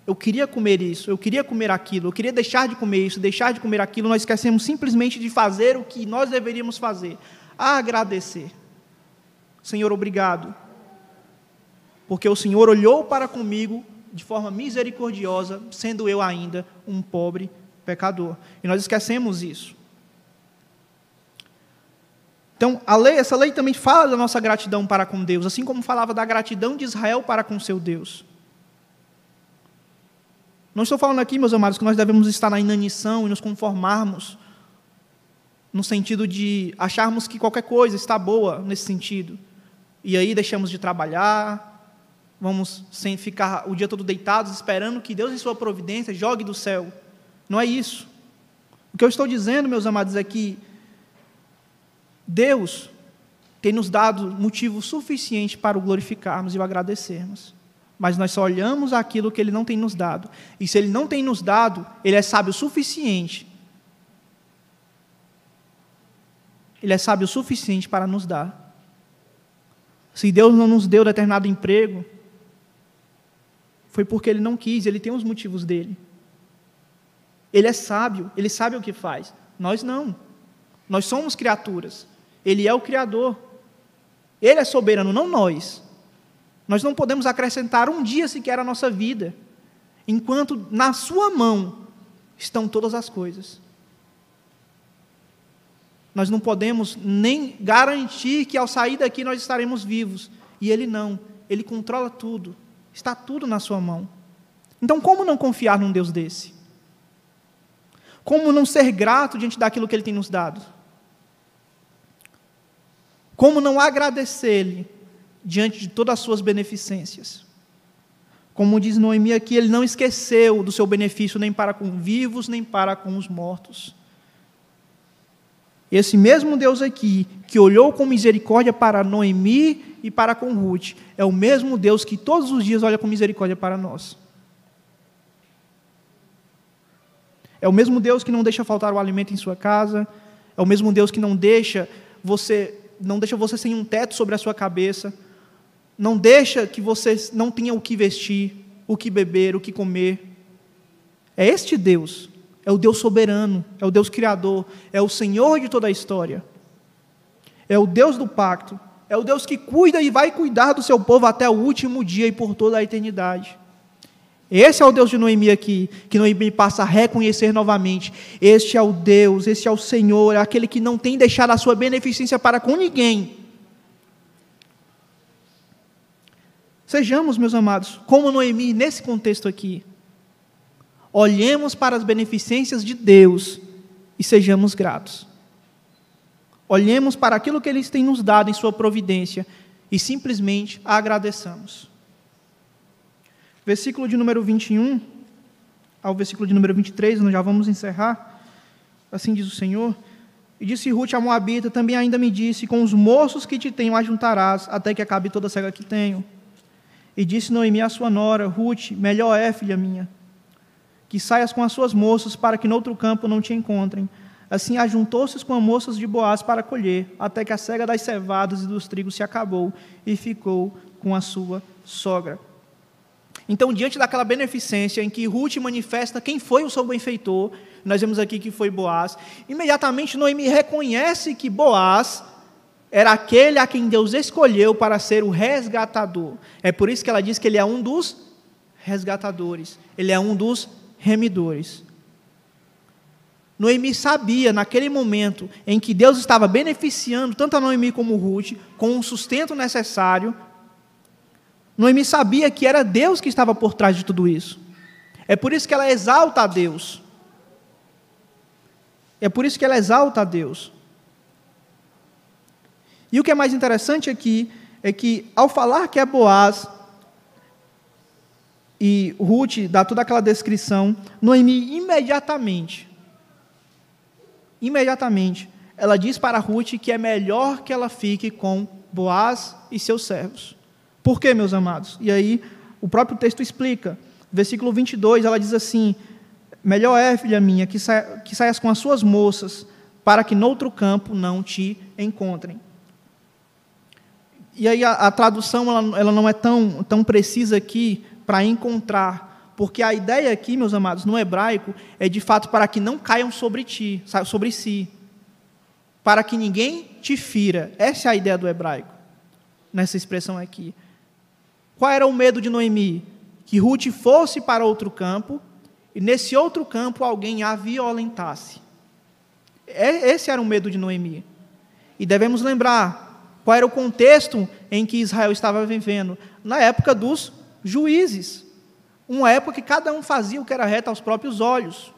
Eu queria comer isso, eu queria comer aquilo, eu queria deixar de comer isso, deixar de comer aquilo. Nós esquecemos simplesmente de fazer o que nós deveríamos fazer: agradecer. Senhor, obrigado. Porque o Senhor olhou para comigo de forma misericordiosa, sendo eu ainda um pobre pecador. E nós esquecemos isso. Então, lei, essa lei também fala da nossa gratidão para com Deus, assim como falava da gratidão de Israel para com seu Deus. Não estou falando aqui, meus amados, que nós devemos estar na inanição e nos conformarmos, no sentido de acharmos que qualquer coisa está boa nesse sentido, e aí deixamos de trabalhar, vamos sem ficar o dia todo deitados esperando que Deus, em Sua providência, jogue do céu. Não é isso. O que eu estou dizendo, meus amados, é que Deus tem nos dado motivo suficiente para o glorificarmos e o agradecermos. Mas nós só olhamos aquilo que Ele não tem nos dado. E se Ele não tem nos dado, Ele é sábio o suficiente. Ele é sábio o suficiente para nos dar. Se Deus não nos deu determinado emprego, foi porque Ele não quis, Ele tem os motivos dele. Ele é sábio, Ele sabe o que faz. Nós não. Nós somos criaturas. Ele é o Criador. Ele é soberano, não nós. Nós não podemos acrescentar um dia sequer à nossa vida, enquanto na Sua mão estão todas as coisas. Nós não podemos nem garantir que ao sair daqui nós estaremos vivos. E Ele não. Ele controla tudo. Está tudo na Sua mão. Então, como não confiar num Deus desse? Como não ser grato diante daquilo que Ele tem nos dado? Como não agradecer-lhe diante de todas as suas beneficências? Como diz Noemi aqui, ele não esqueceu do seu benefício nem para com vivos, nem para com os mortos. Esse mesmo Deus aqui, que olhou com misericórdia para Noemi e para com Ruth, é o mesmo Deus que todos os dias olha com misericórdia para nós. É o mesmo Deus que não deixa faltar o alimento em sua casa, é o mesmo Deus que não deixa você não deixa você sem um teto sobre a sua cabeça, não deixa que você não tenha o que vestir, o que beber, o que comer. É este Deus, é o Deus soberano, é o Deus criador, é o Senhor de toda a história. É o Deus do pacto, é o Deus que cuida e vai cuidar do seu povo até o último dia e por toda a eternidade. Esse é o Deus de Noemi aqui, que Noemi passa a reconhecer novamente. Este é o Deus, este é o Senhor, é aquele que não tem deixado a sua beneficência para com ninguém. Sejamos, meus amados, como Noemi nesse contexto aqui. Olhemos para as beneficências de Deus e sejamos gratos. Olhemos para aquilo que Ele tem nos dado em Sua providência e simplesmente agradeçamos versículo de número 21 ao versículo de número 23, nós já vamos encerrar. Assim diz o Senhor: E disse Ruth a Moabita, também ainda me disse, com os moços que te tenho ajuntarás, até que acabe toda a cega que tenho. E disse Noemi à sua nora, Ruth, melhor é, filha minha, que saias com as suas moças, para que noutro campo não te encontrem. Assim ajuntou-se com as moças de Boaz para colher, até que a cega das cevadas e dos trigos se acabou, e ficou com a sua sogra. Então, diante daquela beneficência em que Ruth manifesta quem foi o seu benfeitor, nós vemos aqui que foi Boaz, imediatamente Noemi reconhece que Boaz era aquele a quem Deus escolheu para ser o resgatador. É por isso que ela diz que ele é um dos resgatadores, ele é um dos remidores. Noemi sabia, naquele momento em que Deus estava beneficiando tanto a Noemi como Ruth, com o sustento necessário Noemi sabia que era Deus que estava por trás de tudo isso. É por isso que ela exalta a Deus. É por isso que ela exalta a Deus. E o que é mais interessante aqui é que, ao falar que é Boaz, e Ruth dá toda aquela descrição, Noemi imediatamente, imediatamente, ela diz para Ruth que é melhor que ela fique com Boaz e seus servos. Por quê, meus amados? E aí, o próprio texto explica. Versículo 22, ela diz assim: Melhor é, filha minha, que, que saias com as suas moças, para que noutro campo não te encontrem. E aí, a, a tradução ela, ela não é tão, tão precisa aqui para encontrar, porque a ideia aqui, meus amados, no hebraico, é de fato para que não caiam sobre ti, sobre si, para que ninguém te fira. Essa é a ideia do hebraico, nessa expressão aqui. Qual era o medo de Noemi? Que Ruth fosse para outro campo e nesse outro campo alguém a violentasse. Esse era o medo de Noemi. E devemos lembrar qual era o contexto em que Israel estava vivendo. Na época dos juízes. Uma época que cada um fazia o que era reto aos próprios olhos.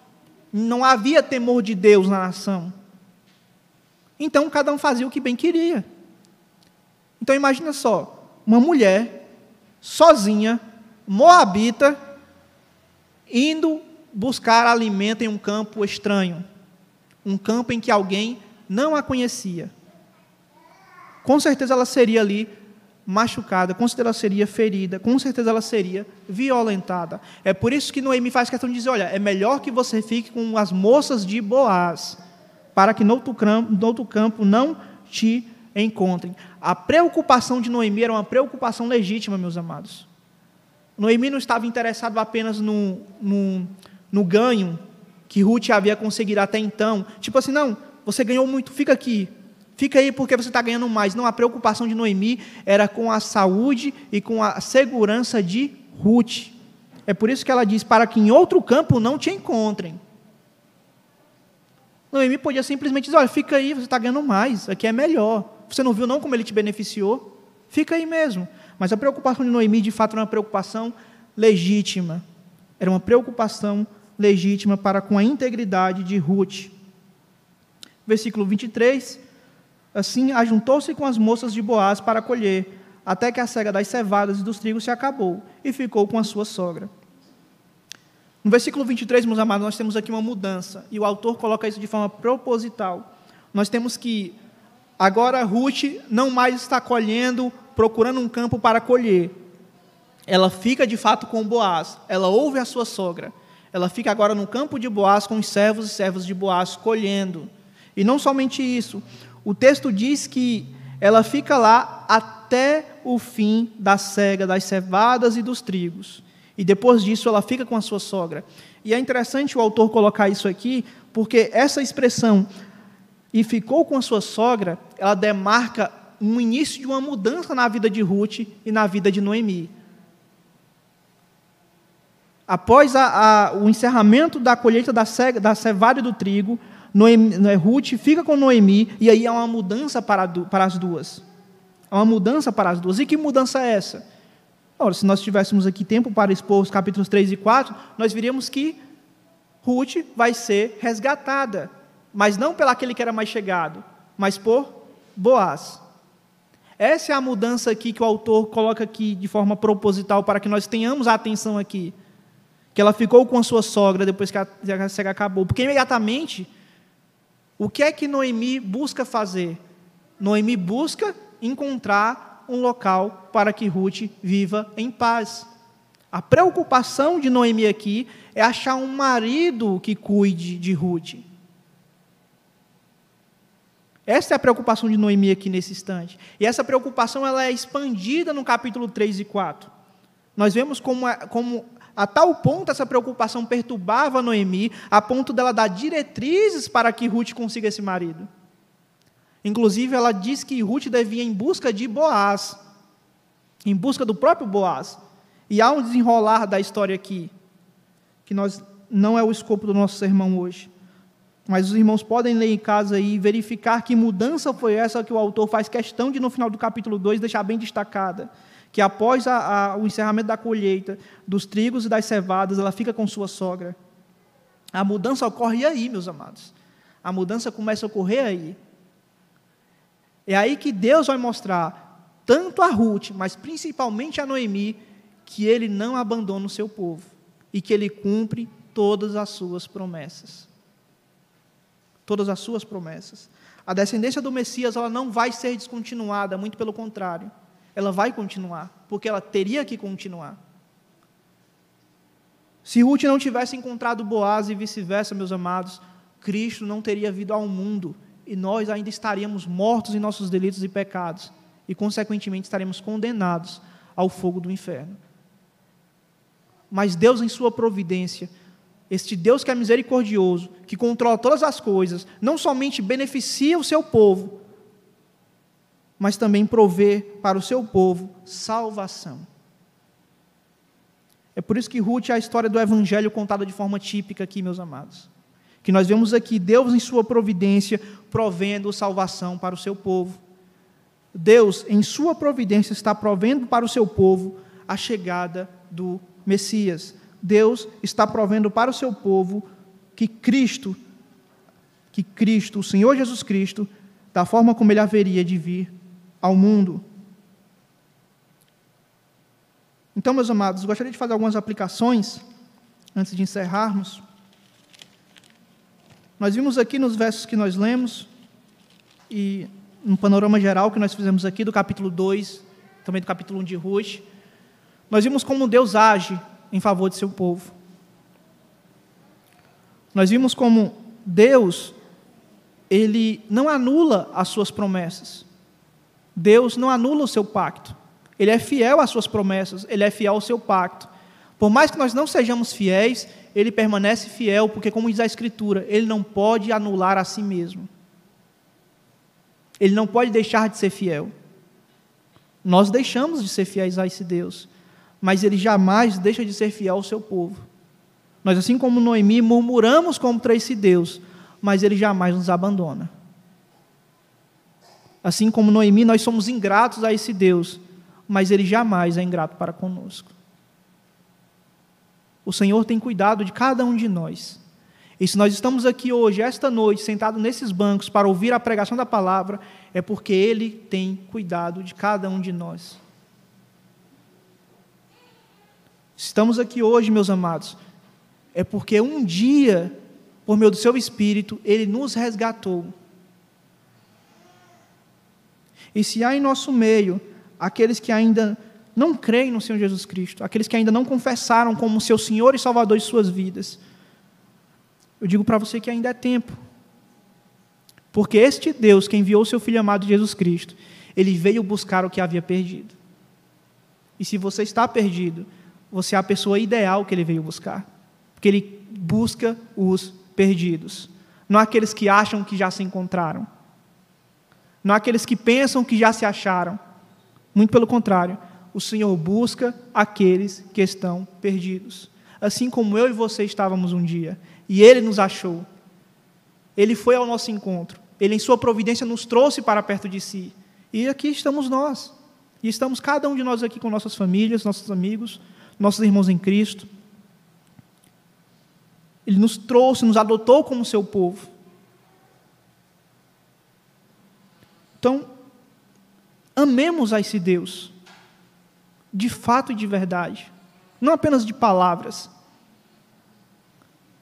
Não havia temor de Deus na nação. Então cada um fazia o que bem queria. Então imagina só, uma mulher sozinha, moabita, indo buscar alimento em um campo estranho, um campo em que alguém não a conhecia. Com certeza ela seria ali machucada, com certeza ela seria ferida, com certeza ela seria violentada. É por isso que Noemi faz questão de dizer: olha, é melhor que você fique com as moças de Boaz, para que no outro campo, não te encontrem. A preocupação de Noemi era uma preocupação legítima, meus amados. Noemi não estava interessado apenas no, no, no ganho que Ruth havia conseguido até então. Tipo assim, não, você ganhou muito, fica aqui. Fica aí porque você está ganhando mais. Não, a preocupação de Noemi era com a saúde e com a segurança de Ruth. É por isso que ela diz: para que em outro campo não te encontrem. Noemi podia simplesmente dizer: olha, fica aí, você está ganhando mais, aqui é melhor. Você não viu não como ele te beneficiou? Fica aí mesmo. Mas a preocupação de Noemi, de fato, era uma preocupação legítima. Era uma preocupação legítima para com a integridade de Ruth. Versículo 23. Assim, ajuntou-se com as moças de Boaz para colher, até que a cega das cevadas e dos trigos se acabou, e ficou com a sua sogra. No versículo 23, meus amados, nós temos aqui uma mudança, e o autor coloca isso de forma proposital. Nós temos que Agora Ruth não mais está colhendo, procurando um campo para colher. Ela fica de fato com Boaz. Ela ouve a sua sogra. Ela fica agora no campo de Boaz com os servos e servas de Boaz colhendo. E não somente isso. O texto diz que ela fica lá até o fim da cega das cevadas e dos trigos. E depois disso ela fica com a sua sogra. E é interessante o autor colocar isso aqui, porque essa expressão e ficou com a sua sogra, ela demarca um início de uma mudança na vida de Ruth e na vida de Noemi. Após a, a, o encerramento da colheita da, cega, da cevada e do trigo, Noemi, né, Ruth fica com Noemi e aí há uma mudança para, para as duas. Há uma mudança para as duas. E que mudança é essa? Ora, se nós tivéssemos aqui tempo para expor os capítulos 3 e 4, nós veríamos que Ruth vai ser resgatada mas não pelo aquele que era mais chegado, mas por Boaz. Essa é a mudança aqui que o autor coloca aqui de forma proposital para que nós tenhamos a atenção aqui. Que ela ficou com a sua sogra depois que a cega acabou. Porque imediatamente O que é que Noemi busca fazer? Noemi busca encontrar um local para que Ruth viva em paz. A preocupação de Noemi aqui é achar um marido que cuide de Ruth. Essa é a preocupação de Noemi aqui nesse instante. E essa preocupação ela é expandida no capítulo 3 e 4. Nós vemos como, como a tal ponto essa preocupação perturbava Noemi, a ponto dela dar diretrizes para que Ruth consiga esse marido. Inclusive, ela diz que Ruth devia ir em busca de Boaz, em busca do próprio Boaz. E há um desenrolar da história aqui, que nós não é o escopo do nosso sermão hoje. Mas os irmãos podem ler em casa e verificar que mudança foi essa que o autor faz questão de, no final do capítulo 2, deixar bem destacada. Que após a, a, o encerramento da colheita dos trigos e das cevadas, ela fica com sua sogra. A mudança ocorre aí, meus amados. A mudança começa a ocorrer aí. É aí que Deus vai mostrar, tanto a Ruth, mas principalmente a Noemi, que ele não abandona o seu povo e que ele cumpre todas as suas promessas todas as suas promessas. A descendência do Messias ela não vai ser descontinuada, muito pelo contrário. Ela vai continuar, porque ela teria que continuar. Se Ruth não tivesse encontrado Boaz e vice-versa, meus amados, Cristo não teria vindo ao mundo e nós ainda estaríamos mortos em nossos delitos e pecados e, consequentemente, estaremos condenados ao fogo do inferno. Mas Deus, em Sua providência, este Deus que é misericordioso, que controla todas as coisas, não somente beneficia o seu povo, mas também provê para o seu povo salvação. É por isso que Ruth é a história do Evangelho contada de forma típica aqui, meus amados. Que nós vemos aqui Deus, em Sua providência, provendo salvação para o seu povo. Deus, em Sua providência, está provendo para o seu povo a chegada do Messias. Deus está provendo para o seu povo que Cristo, que Cristo, o Senhor Jesus Cristo, da forma como ele haveria de vir ao mundo. Então, meus amados, gostaria de fazer algumas aplicações antes de encerrarmos. Nós vimos aqui nos versos que nós lemos e no panorama geral que nós fizemos aqui do capítulo 2, também do capítulo 1 de Ruth, nós vimos como Deus age em favor de seu povo. Nós vimos como Deus, ele não anula as suas promessas. Deus não anula o seu pacto. Ele é fiel às suas promessas, ele é fiel ao seu pacto. Por mais que nós não sejamos fiéis, ele permanece fiel, porque, como diz a Escritura, ele não pode anular a si mesmo. Ele não pode deixar de ser fiel. Nós deixamos de ser fiéis a esse Deus mas ele jamais deixa de ser fiel ao seu povo. Nós, assim como Noemi, murmuramos contra esse Deus, mas ele jamais nos abandona. Assim como Noemi, nós somos ingratos a esse Deus, mas ele jamais é ingrato para conosco. O Senhor tem cuidado de cada um de nós. E se nós estamos aqui hoje, esta noite, sentados nesses bancos para ouvir a pregação da palavra, é porque Ele tem cuidado de cada um de nós. Estamos aqui hoje, meus amados, é porque um dia, por meio do seu Espírito, Ele nos resgatou. E se há em nosso meio aqueles que ainda não creem no Senhor Jesus Cristo, aqueles que ainda não confessaram como seu Senhor e Salvador de suas vidas, eu digo para você que ainda é tempo. Porque este Deus que enviou o seu Filho amado Jesus Cristo, ele veio buscar o que havia perdido. E se você está perdido, você é a pessoa ideal que ele veio buscar. Porque ele busca os perdidos. Não aqueles que acham que já se encontraram. Não aqueles que pensam que já se acharam. Muito pelo contrário, o Senhor busca aqueles que estão perdidos. Assim como eu e você estávamos um dia. E Ele nos achou. Ele foi ao nosso encontro. Ele, em Sua providência, nos trouxe para perto de si. E aqui estamos nós. E estamos cada um de nós aqui com nossas famílias, nossos amigos, nossos irmãos em Cristo. Ele nos trouxe, nos adotou como seu povo. Então, amemos a esse Deus, de fato e de verdade, não apenas de palavras.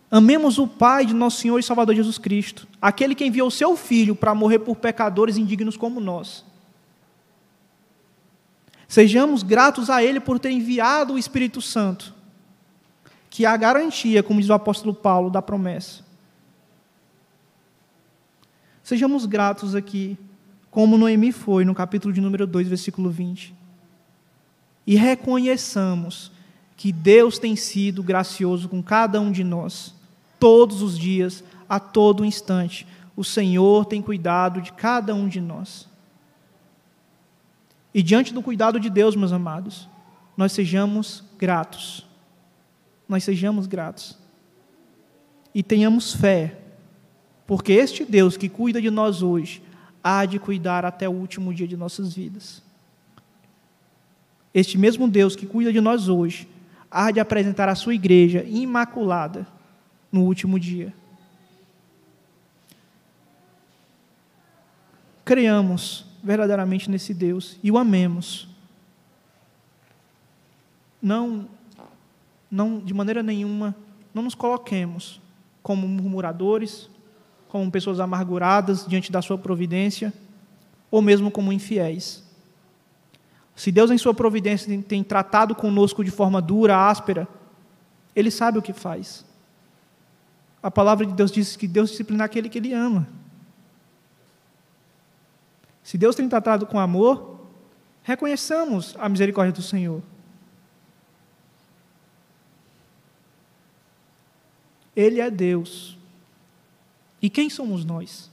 Amemos o Pai de nosso Senhor e Salvador Jesus Cristo, aquele que enviou seu Filho para morrer por pecadores indignos como nós. Sejamos gratos a Ele por ter enviado o Espírito Santo, que é a garantia, como diz o apóstolo Paulo, da promessa. Sejamos gratos aqui, como Noemi foi no capítulo de número 2, versículo 20. E reconheçamos que Deus tem sido gracioso com cada um de nós todos os dias, a todo instante. O Senhor tem cuidado de cada um de nós. E diante do cuidado de Deus, meus amados, nós sejamos gratos. Nós sejamos gratos. E tenhamos fé, porque este Deus que cuida de nós hoje, há de cuidar até o último dia de nossas vidas. Este mesmo Deus que cuida de nós hoje, há de apresentar a sua igreja imaculada no último dia. Creamos verdadeiramente nesse Deus e o amemos. Não, não de maneira nenhuma, não nos coloquemos como murmuradores, como pessoas amarguradas diante da sua providência, ou mesmo como infiéis. Se Deus, em sua providência, tem, tratado conosco de forma dura, áspera, Ele sabe o que faz. A palavra de Deus diz que Deus disciplina aquele que Ele ama. Se Deus tem tratado com amor, reconheçamos a misericórdia do Senhor. Ele é Deus. E quem somos nós?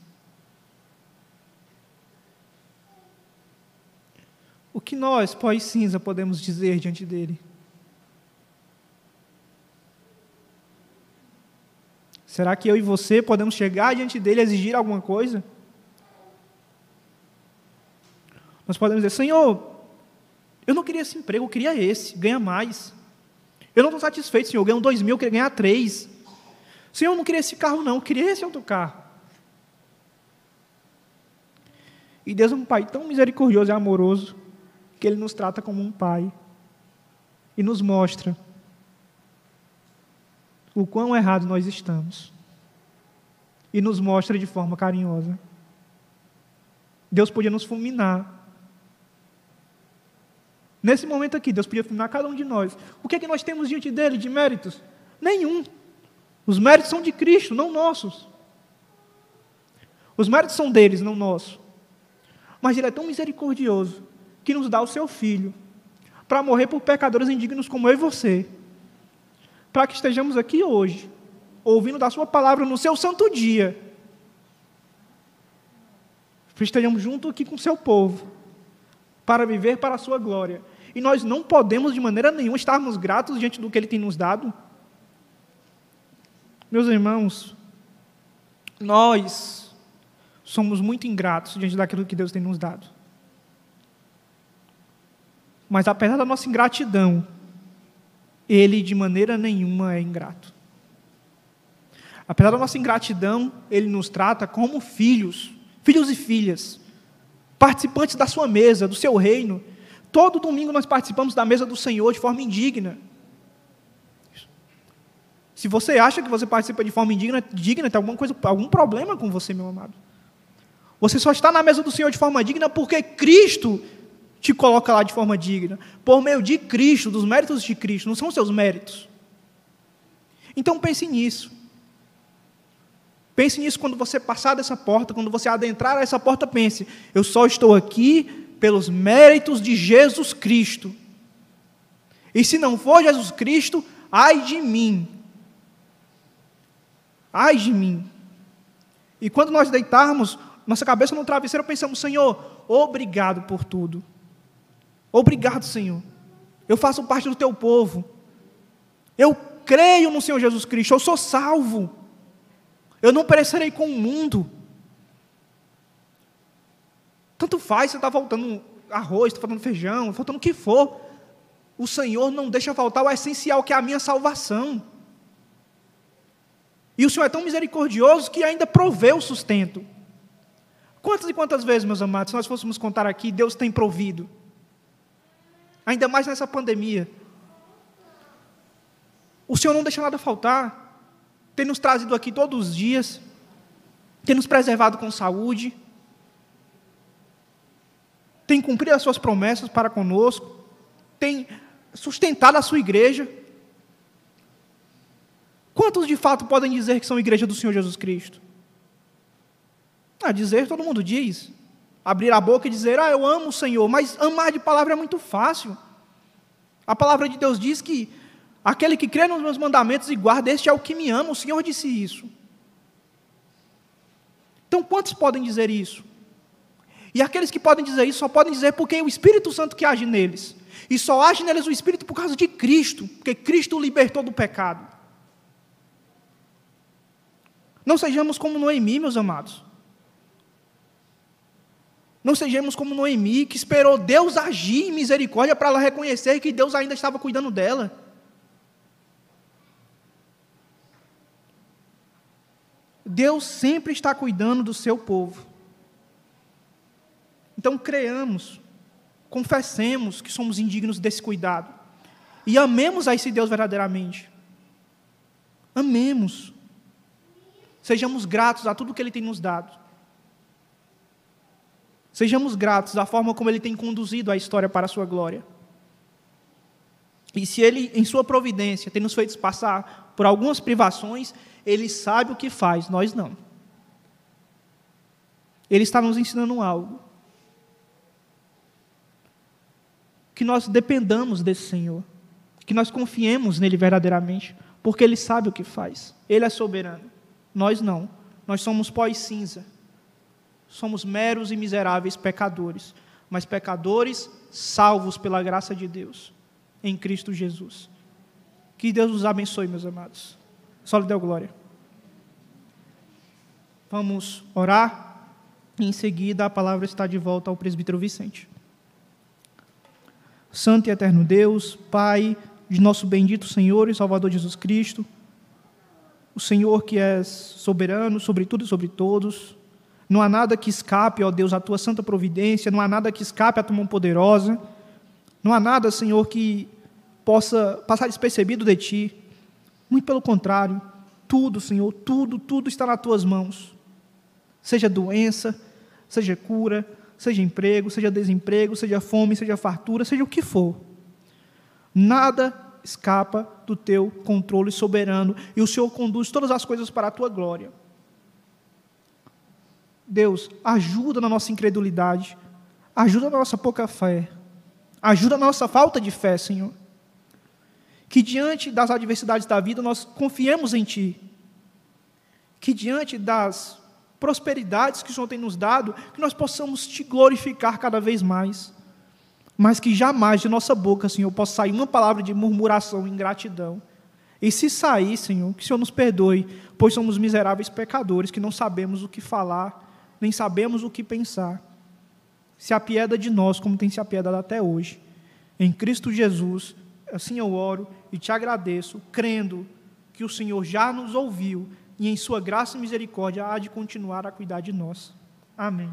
O que nós, pós-cinza, podemos dizer diante dele? Será que eu e você podemos chegar diante dele e exigir alguma coisa? Nós podemos dizer: Senhor, eu não queria esse emprego, eu queria esse, ganha mais. Eu não estou satisfeito, Senhor, eu ganho dois mil, eu queria ganhar três. Senhor, eu não queria esse carro, não, eu queria esse outro carro. E Deus é um Pai tão misericordioso e amoroso que Ele nos trata como um Pai e nos mostra o quão errado nós estamos e nos mostra de forma carinhosa. Deus podia nos fulminar. Nesse momento aqui, Deus podia fulminar cada um de nós. O que é que nós temos diante dele de méritos? Nenhum. Os méritos são de Cristo, não nossos. Os méritos são deles, não nossos. Mas Ele é tão misericordioso que nos dá o seu Filho para morrer por pecadores indignos como eu e você para que estejamos aqui hoje, ouvindo da Sua palavra no seu santo dia. Que estejamos junto aqui com o seu povo, para viver para a Sua glória. E nós não podemos, de maneira nenhuma, estarmos gratos diante do que Ele tem nos dado. Meus irmãos, nós somos muito ingratos diante daquilo que Deus tem nos dado. Mas apesar da nossa ingratidão, ele de maneira nenhuma é ingrato. Apesar da nossa ingratidão, ele nos trata como filhos, filhos e filhas, participantes da sua mesa, do seu reino. Todo domingo nós participamos da mesa do Senhor de forma indigna. Se você acha que você participa de forma indigna, digna, tem alguma coisa, algum problema com você, meu amado. Você só está na mesa do Senhor de forma digna porque Cristo te coloca lá de forma digna, por meio de Cristo, dos méritos de Cristo, não são seus méritos. Então pense nisso. Pense nisso quando você passar dessa porta, quando você adentrar essa porta, pense: eu só estou aqui pelos méritos de Jesus Cristo. E se não for Jesus Cristo, ai de mim. Ai de mim. E quando nós deitarmos nossa cabeça no travesseiro, pensamos: Senhor, obrigado por tudo. Obrigado, Senhor. Eu faço parte do teu povo. Eu creio no Senhor Jesus Cristo. Eu sou salvo. Eu não perecerei com o mundo. Tanto faz se está faltando arroz, está faltando feijão, faltando o que for. O Senhor não deixa faltar o essencial, que é a minha salvação. E o Senhor é tão misericordioso que ainda provê o sustento. Quantas e quantas vezes, meus amados, se nós fôssemos contar aqui, Deus tem provido ainda mais nessa pandemia. O Senhor não deixa nada faltar. tem nos trazido aqui todos os dias, tem nos preservado com saúde, tem cumprido as suas promessas para conosco, tem sustentado a sua igreja. Quantos de fato podem dizer que são igreja do Senhor Jesus Cristo? Ah, dizer todo mundo diz. Abrir a boca e dizer, ah, eu amo o Senhor, mas amar de palavra é muito fácil. A palavra de Deus diz que aquele que crê nos meus mandamentos e guarda, este é o que me ama. O Senhor disse isso. Então, quantos podem dizer isso? E aqueles que podem dizer isso só podem dizer porque é o Espírito Santo que age neles. E só age neles o Espírito por causa de Cristo, porque Cristo o libertou do pecado. Não sejamos como Noemi, meus amados. Não sejamos como Noemi, que esperou Deus agir em misericórdia para ela reconhecer que Deus ainda estava cuidando dela. Deus sempre está cuidando do seu povo. Então creamos, confessemos que somos indignos desse cuidado e amemos a esse Deus verdadeiramente. Amemos. Sejamos gratos a tudo que Ele tem nos dado. Sejamos gratos à forma como Ele tem conduzido a história para a Sua glória. E se Ele, em Sua providência, tem nos feito passar por algumas privações, Ele sabe o que faz, nós não. Ele está nos ensinando algo. que nós dependamos desse Senhor, que nós confiemos nele verdadeiramente, porque ele sabe o que faz. Ele é soberano. Nós não. Nós somos pó e cinza. Somos meros e miseráveis pecadores, mas pecadores salvos pela graça de Deus em Cristo Jesus. Que Deus nos abençoe, meus amados. Só lhe deu glória. Vamos orar em seguida a palavra está de volta ao presbítero Vicente. Santo e eterno Deus, Pai de nosso bendito Senhor e Salvador Jesus Cristo, o Senhor que és soberano sobre tudo e sobre todos, não há nada que escape, ó Deus, à tua santa providência, não há nada que escape à tua mão poderosa, não há nada, Senhor, que possa passar despercebido de ti. Muito pelo contrário, tudo, Senhor, tudo, tudo está nas tuas mãos. Seja doença, seja cura, seja emprego, seja desemprego, seja fome, seja fartura, seja o que for. Nada escapa do teu controle soberano e o Senhor conduz todas as coisas para a tua glória. Deus, ajuda na nossa incredulidade, ajuda na nossa pouca fé, ajuda na nossa falta de fé, Senhor. Que diante das adversidades da vida nós confiemos em Ti. Que diante das prosperidades que o Senhor tem nos dado, que nós possamos te glorificar cada vez mais. Mas que jamais de nossa boca, Senhor, possa sair uma palavra de murmuração e ingratidão. E se sair, Senhor, que o Senhor nos perdoe, pois somos miseráveis pecadores que não sabemos o que falar, nem sabemos o que pensar. Se apieda de nós, como tem se apiedado até hoje. Em Cristo Jesus, assim eu oro e te agradeço, crendo que o Senhor já nos ouviu e em sua graça e misericórdia há de continuar a cuidar de nós. Amém.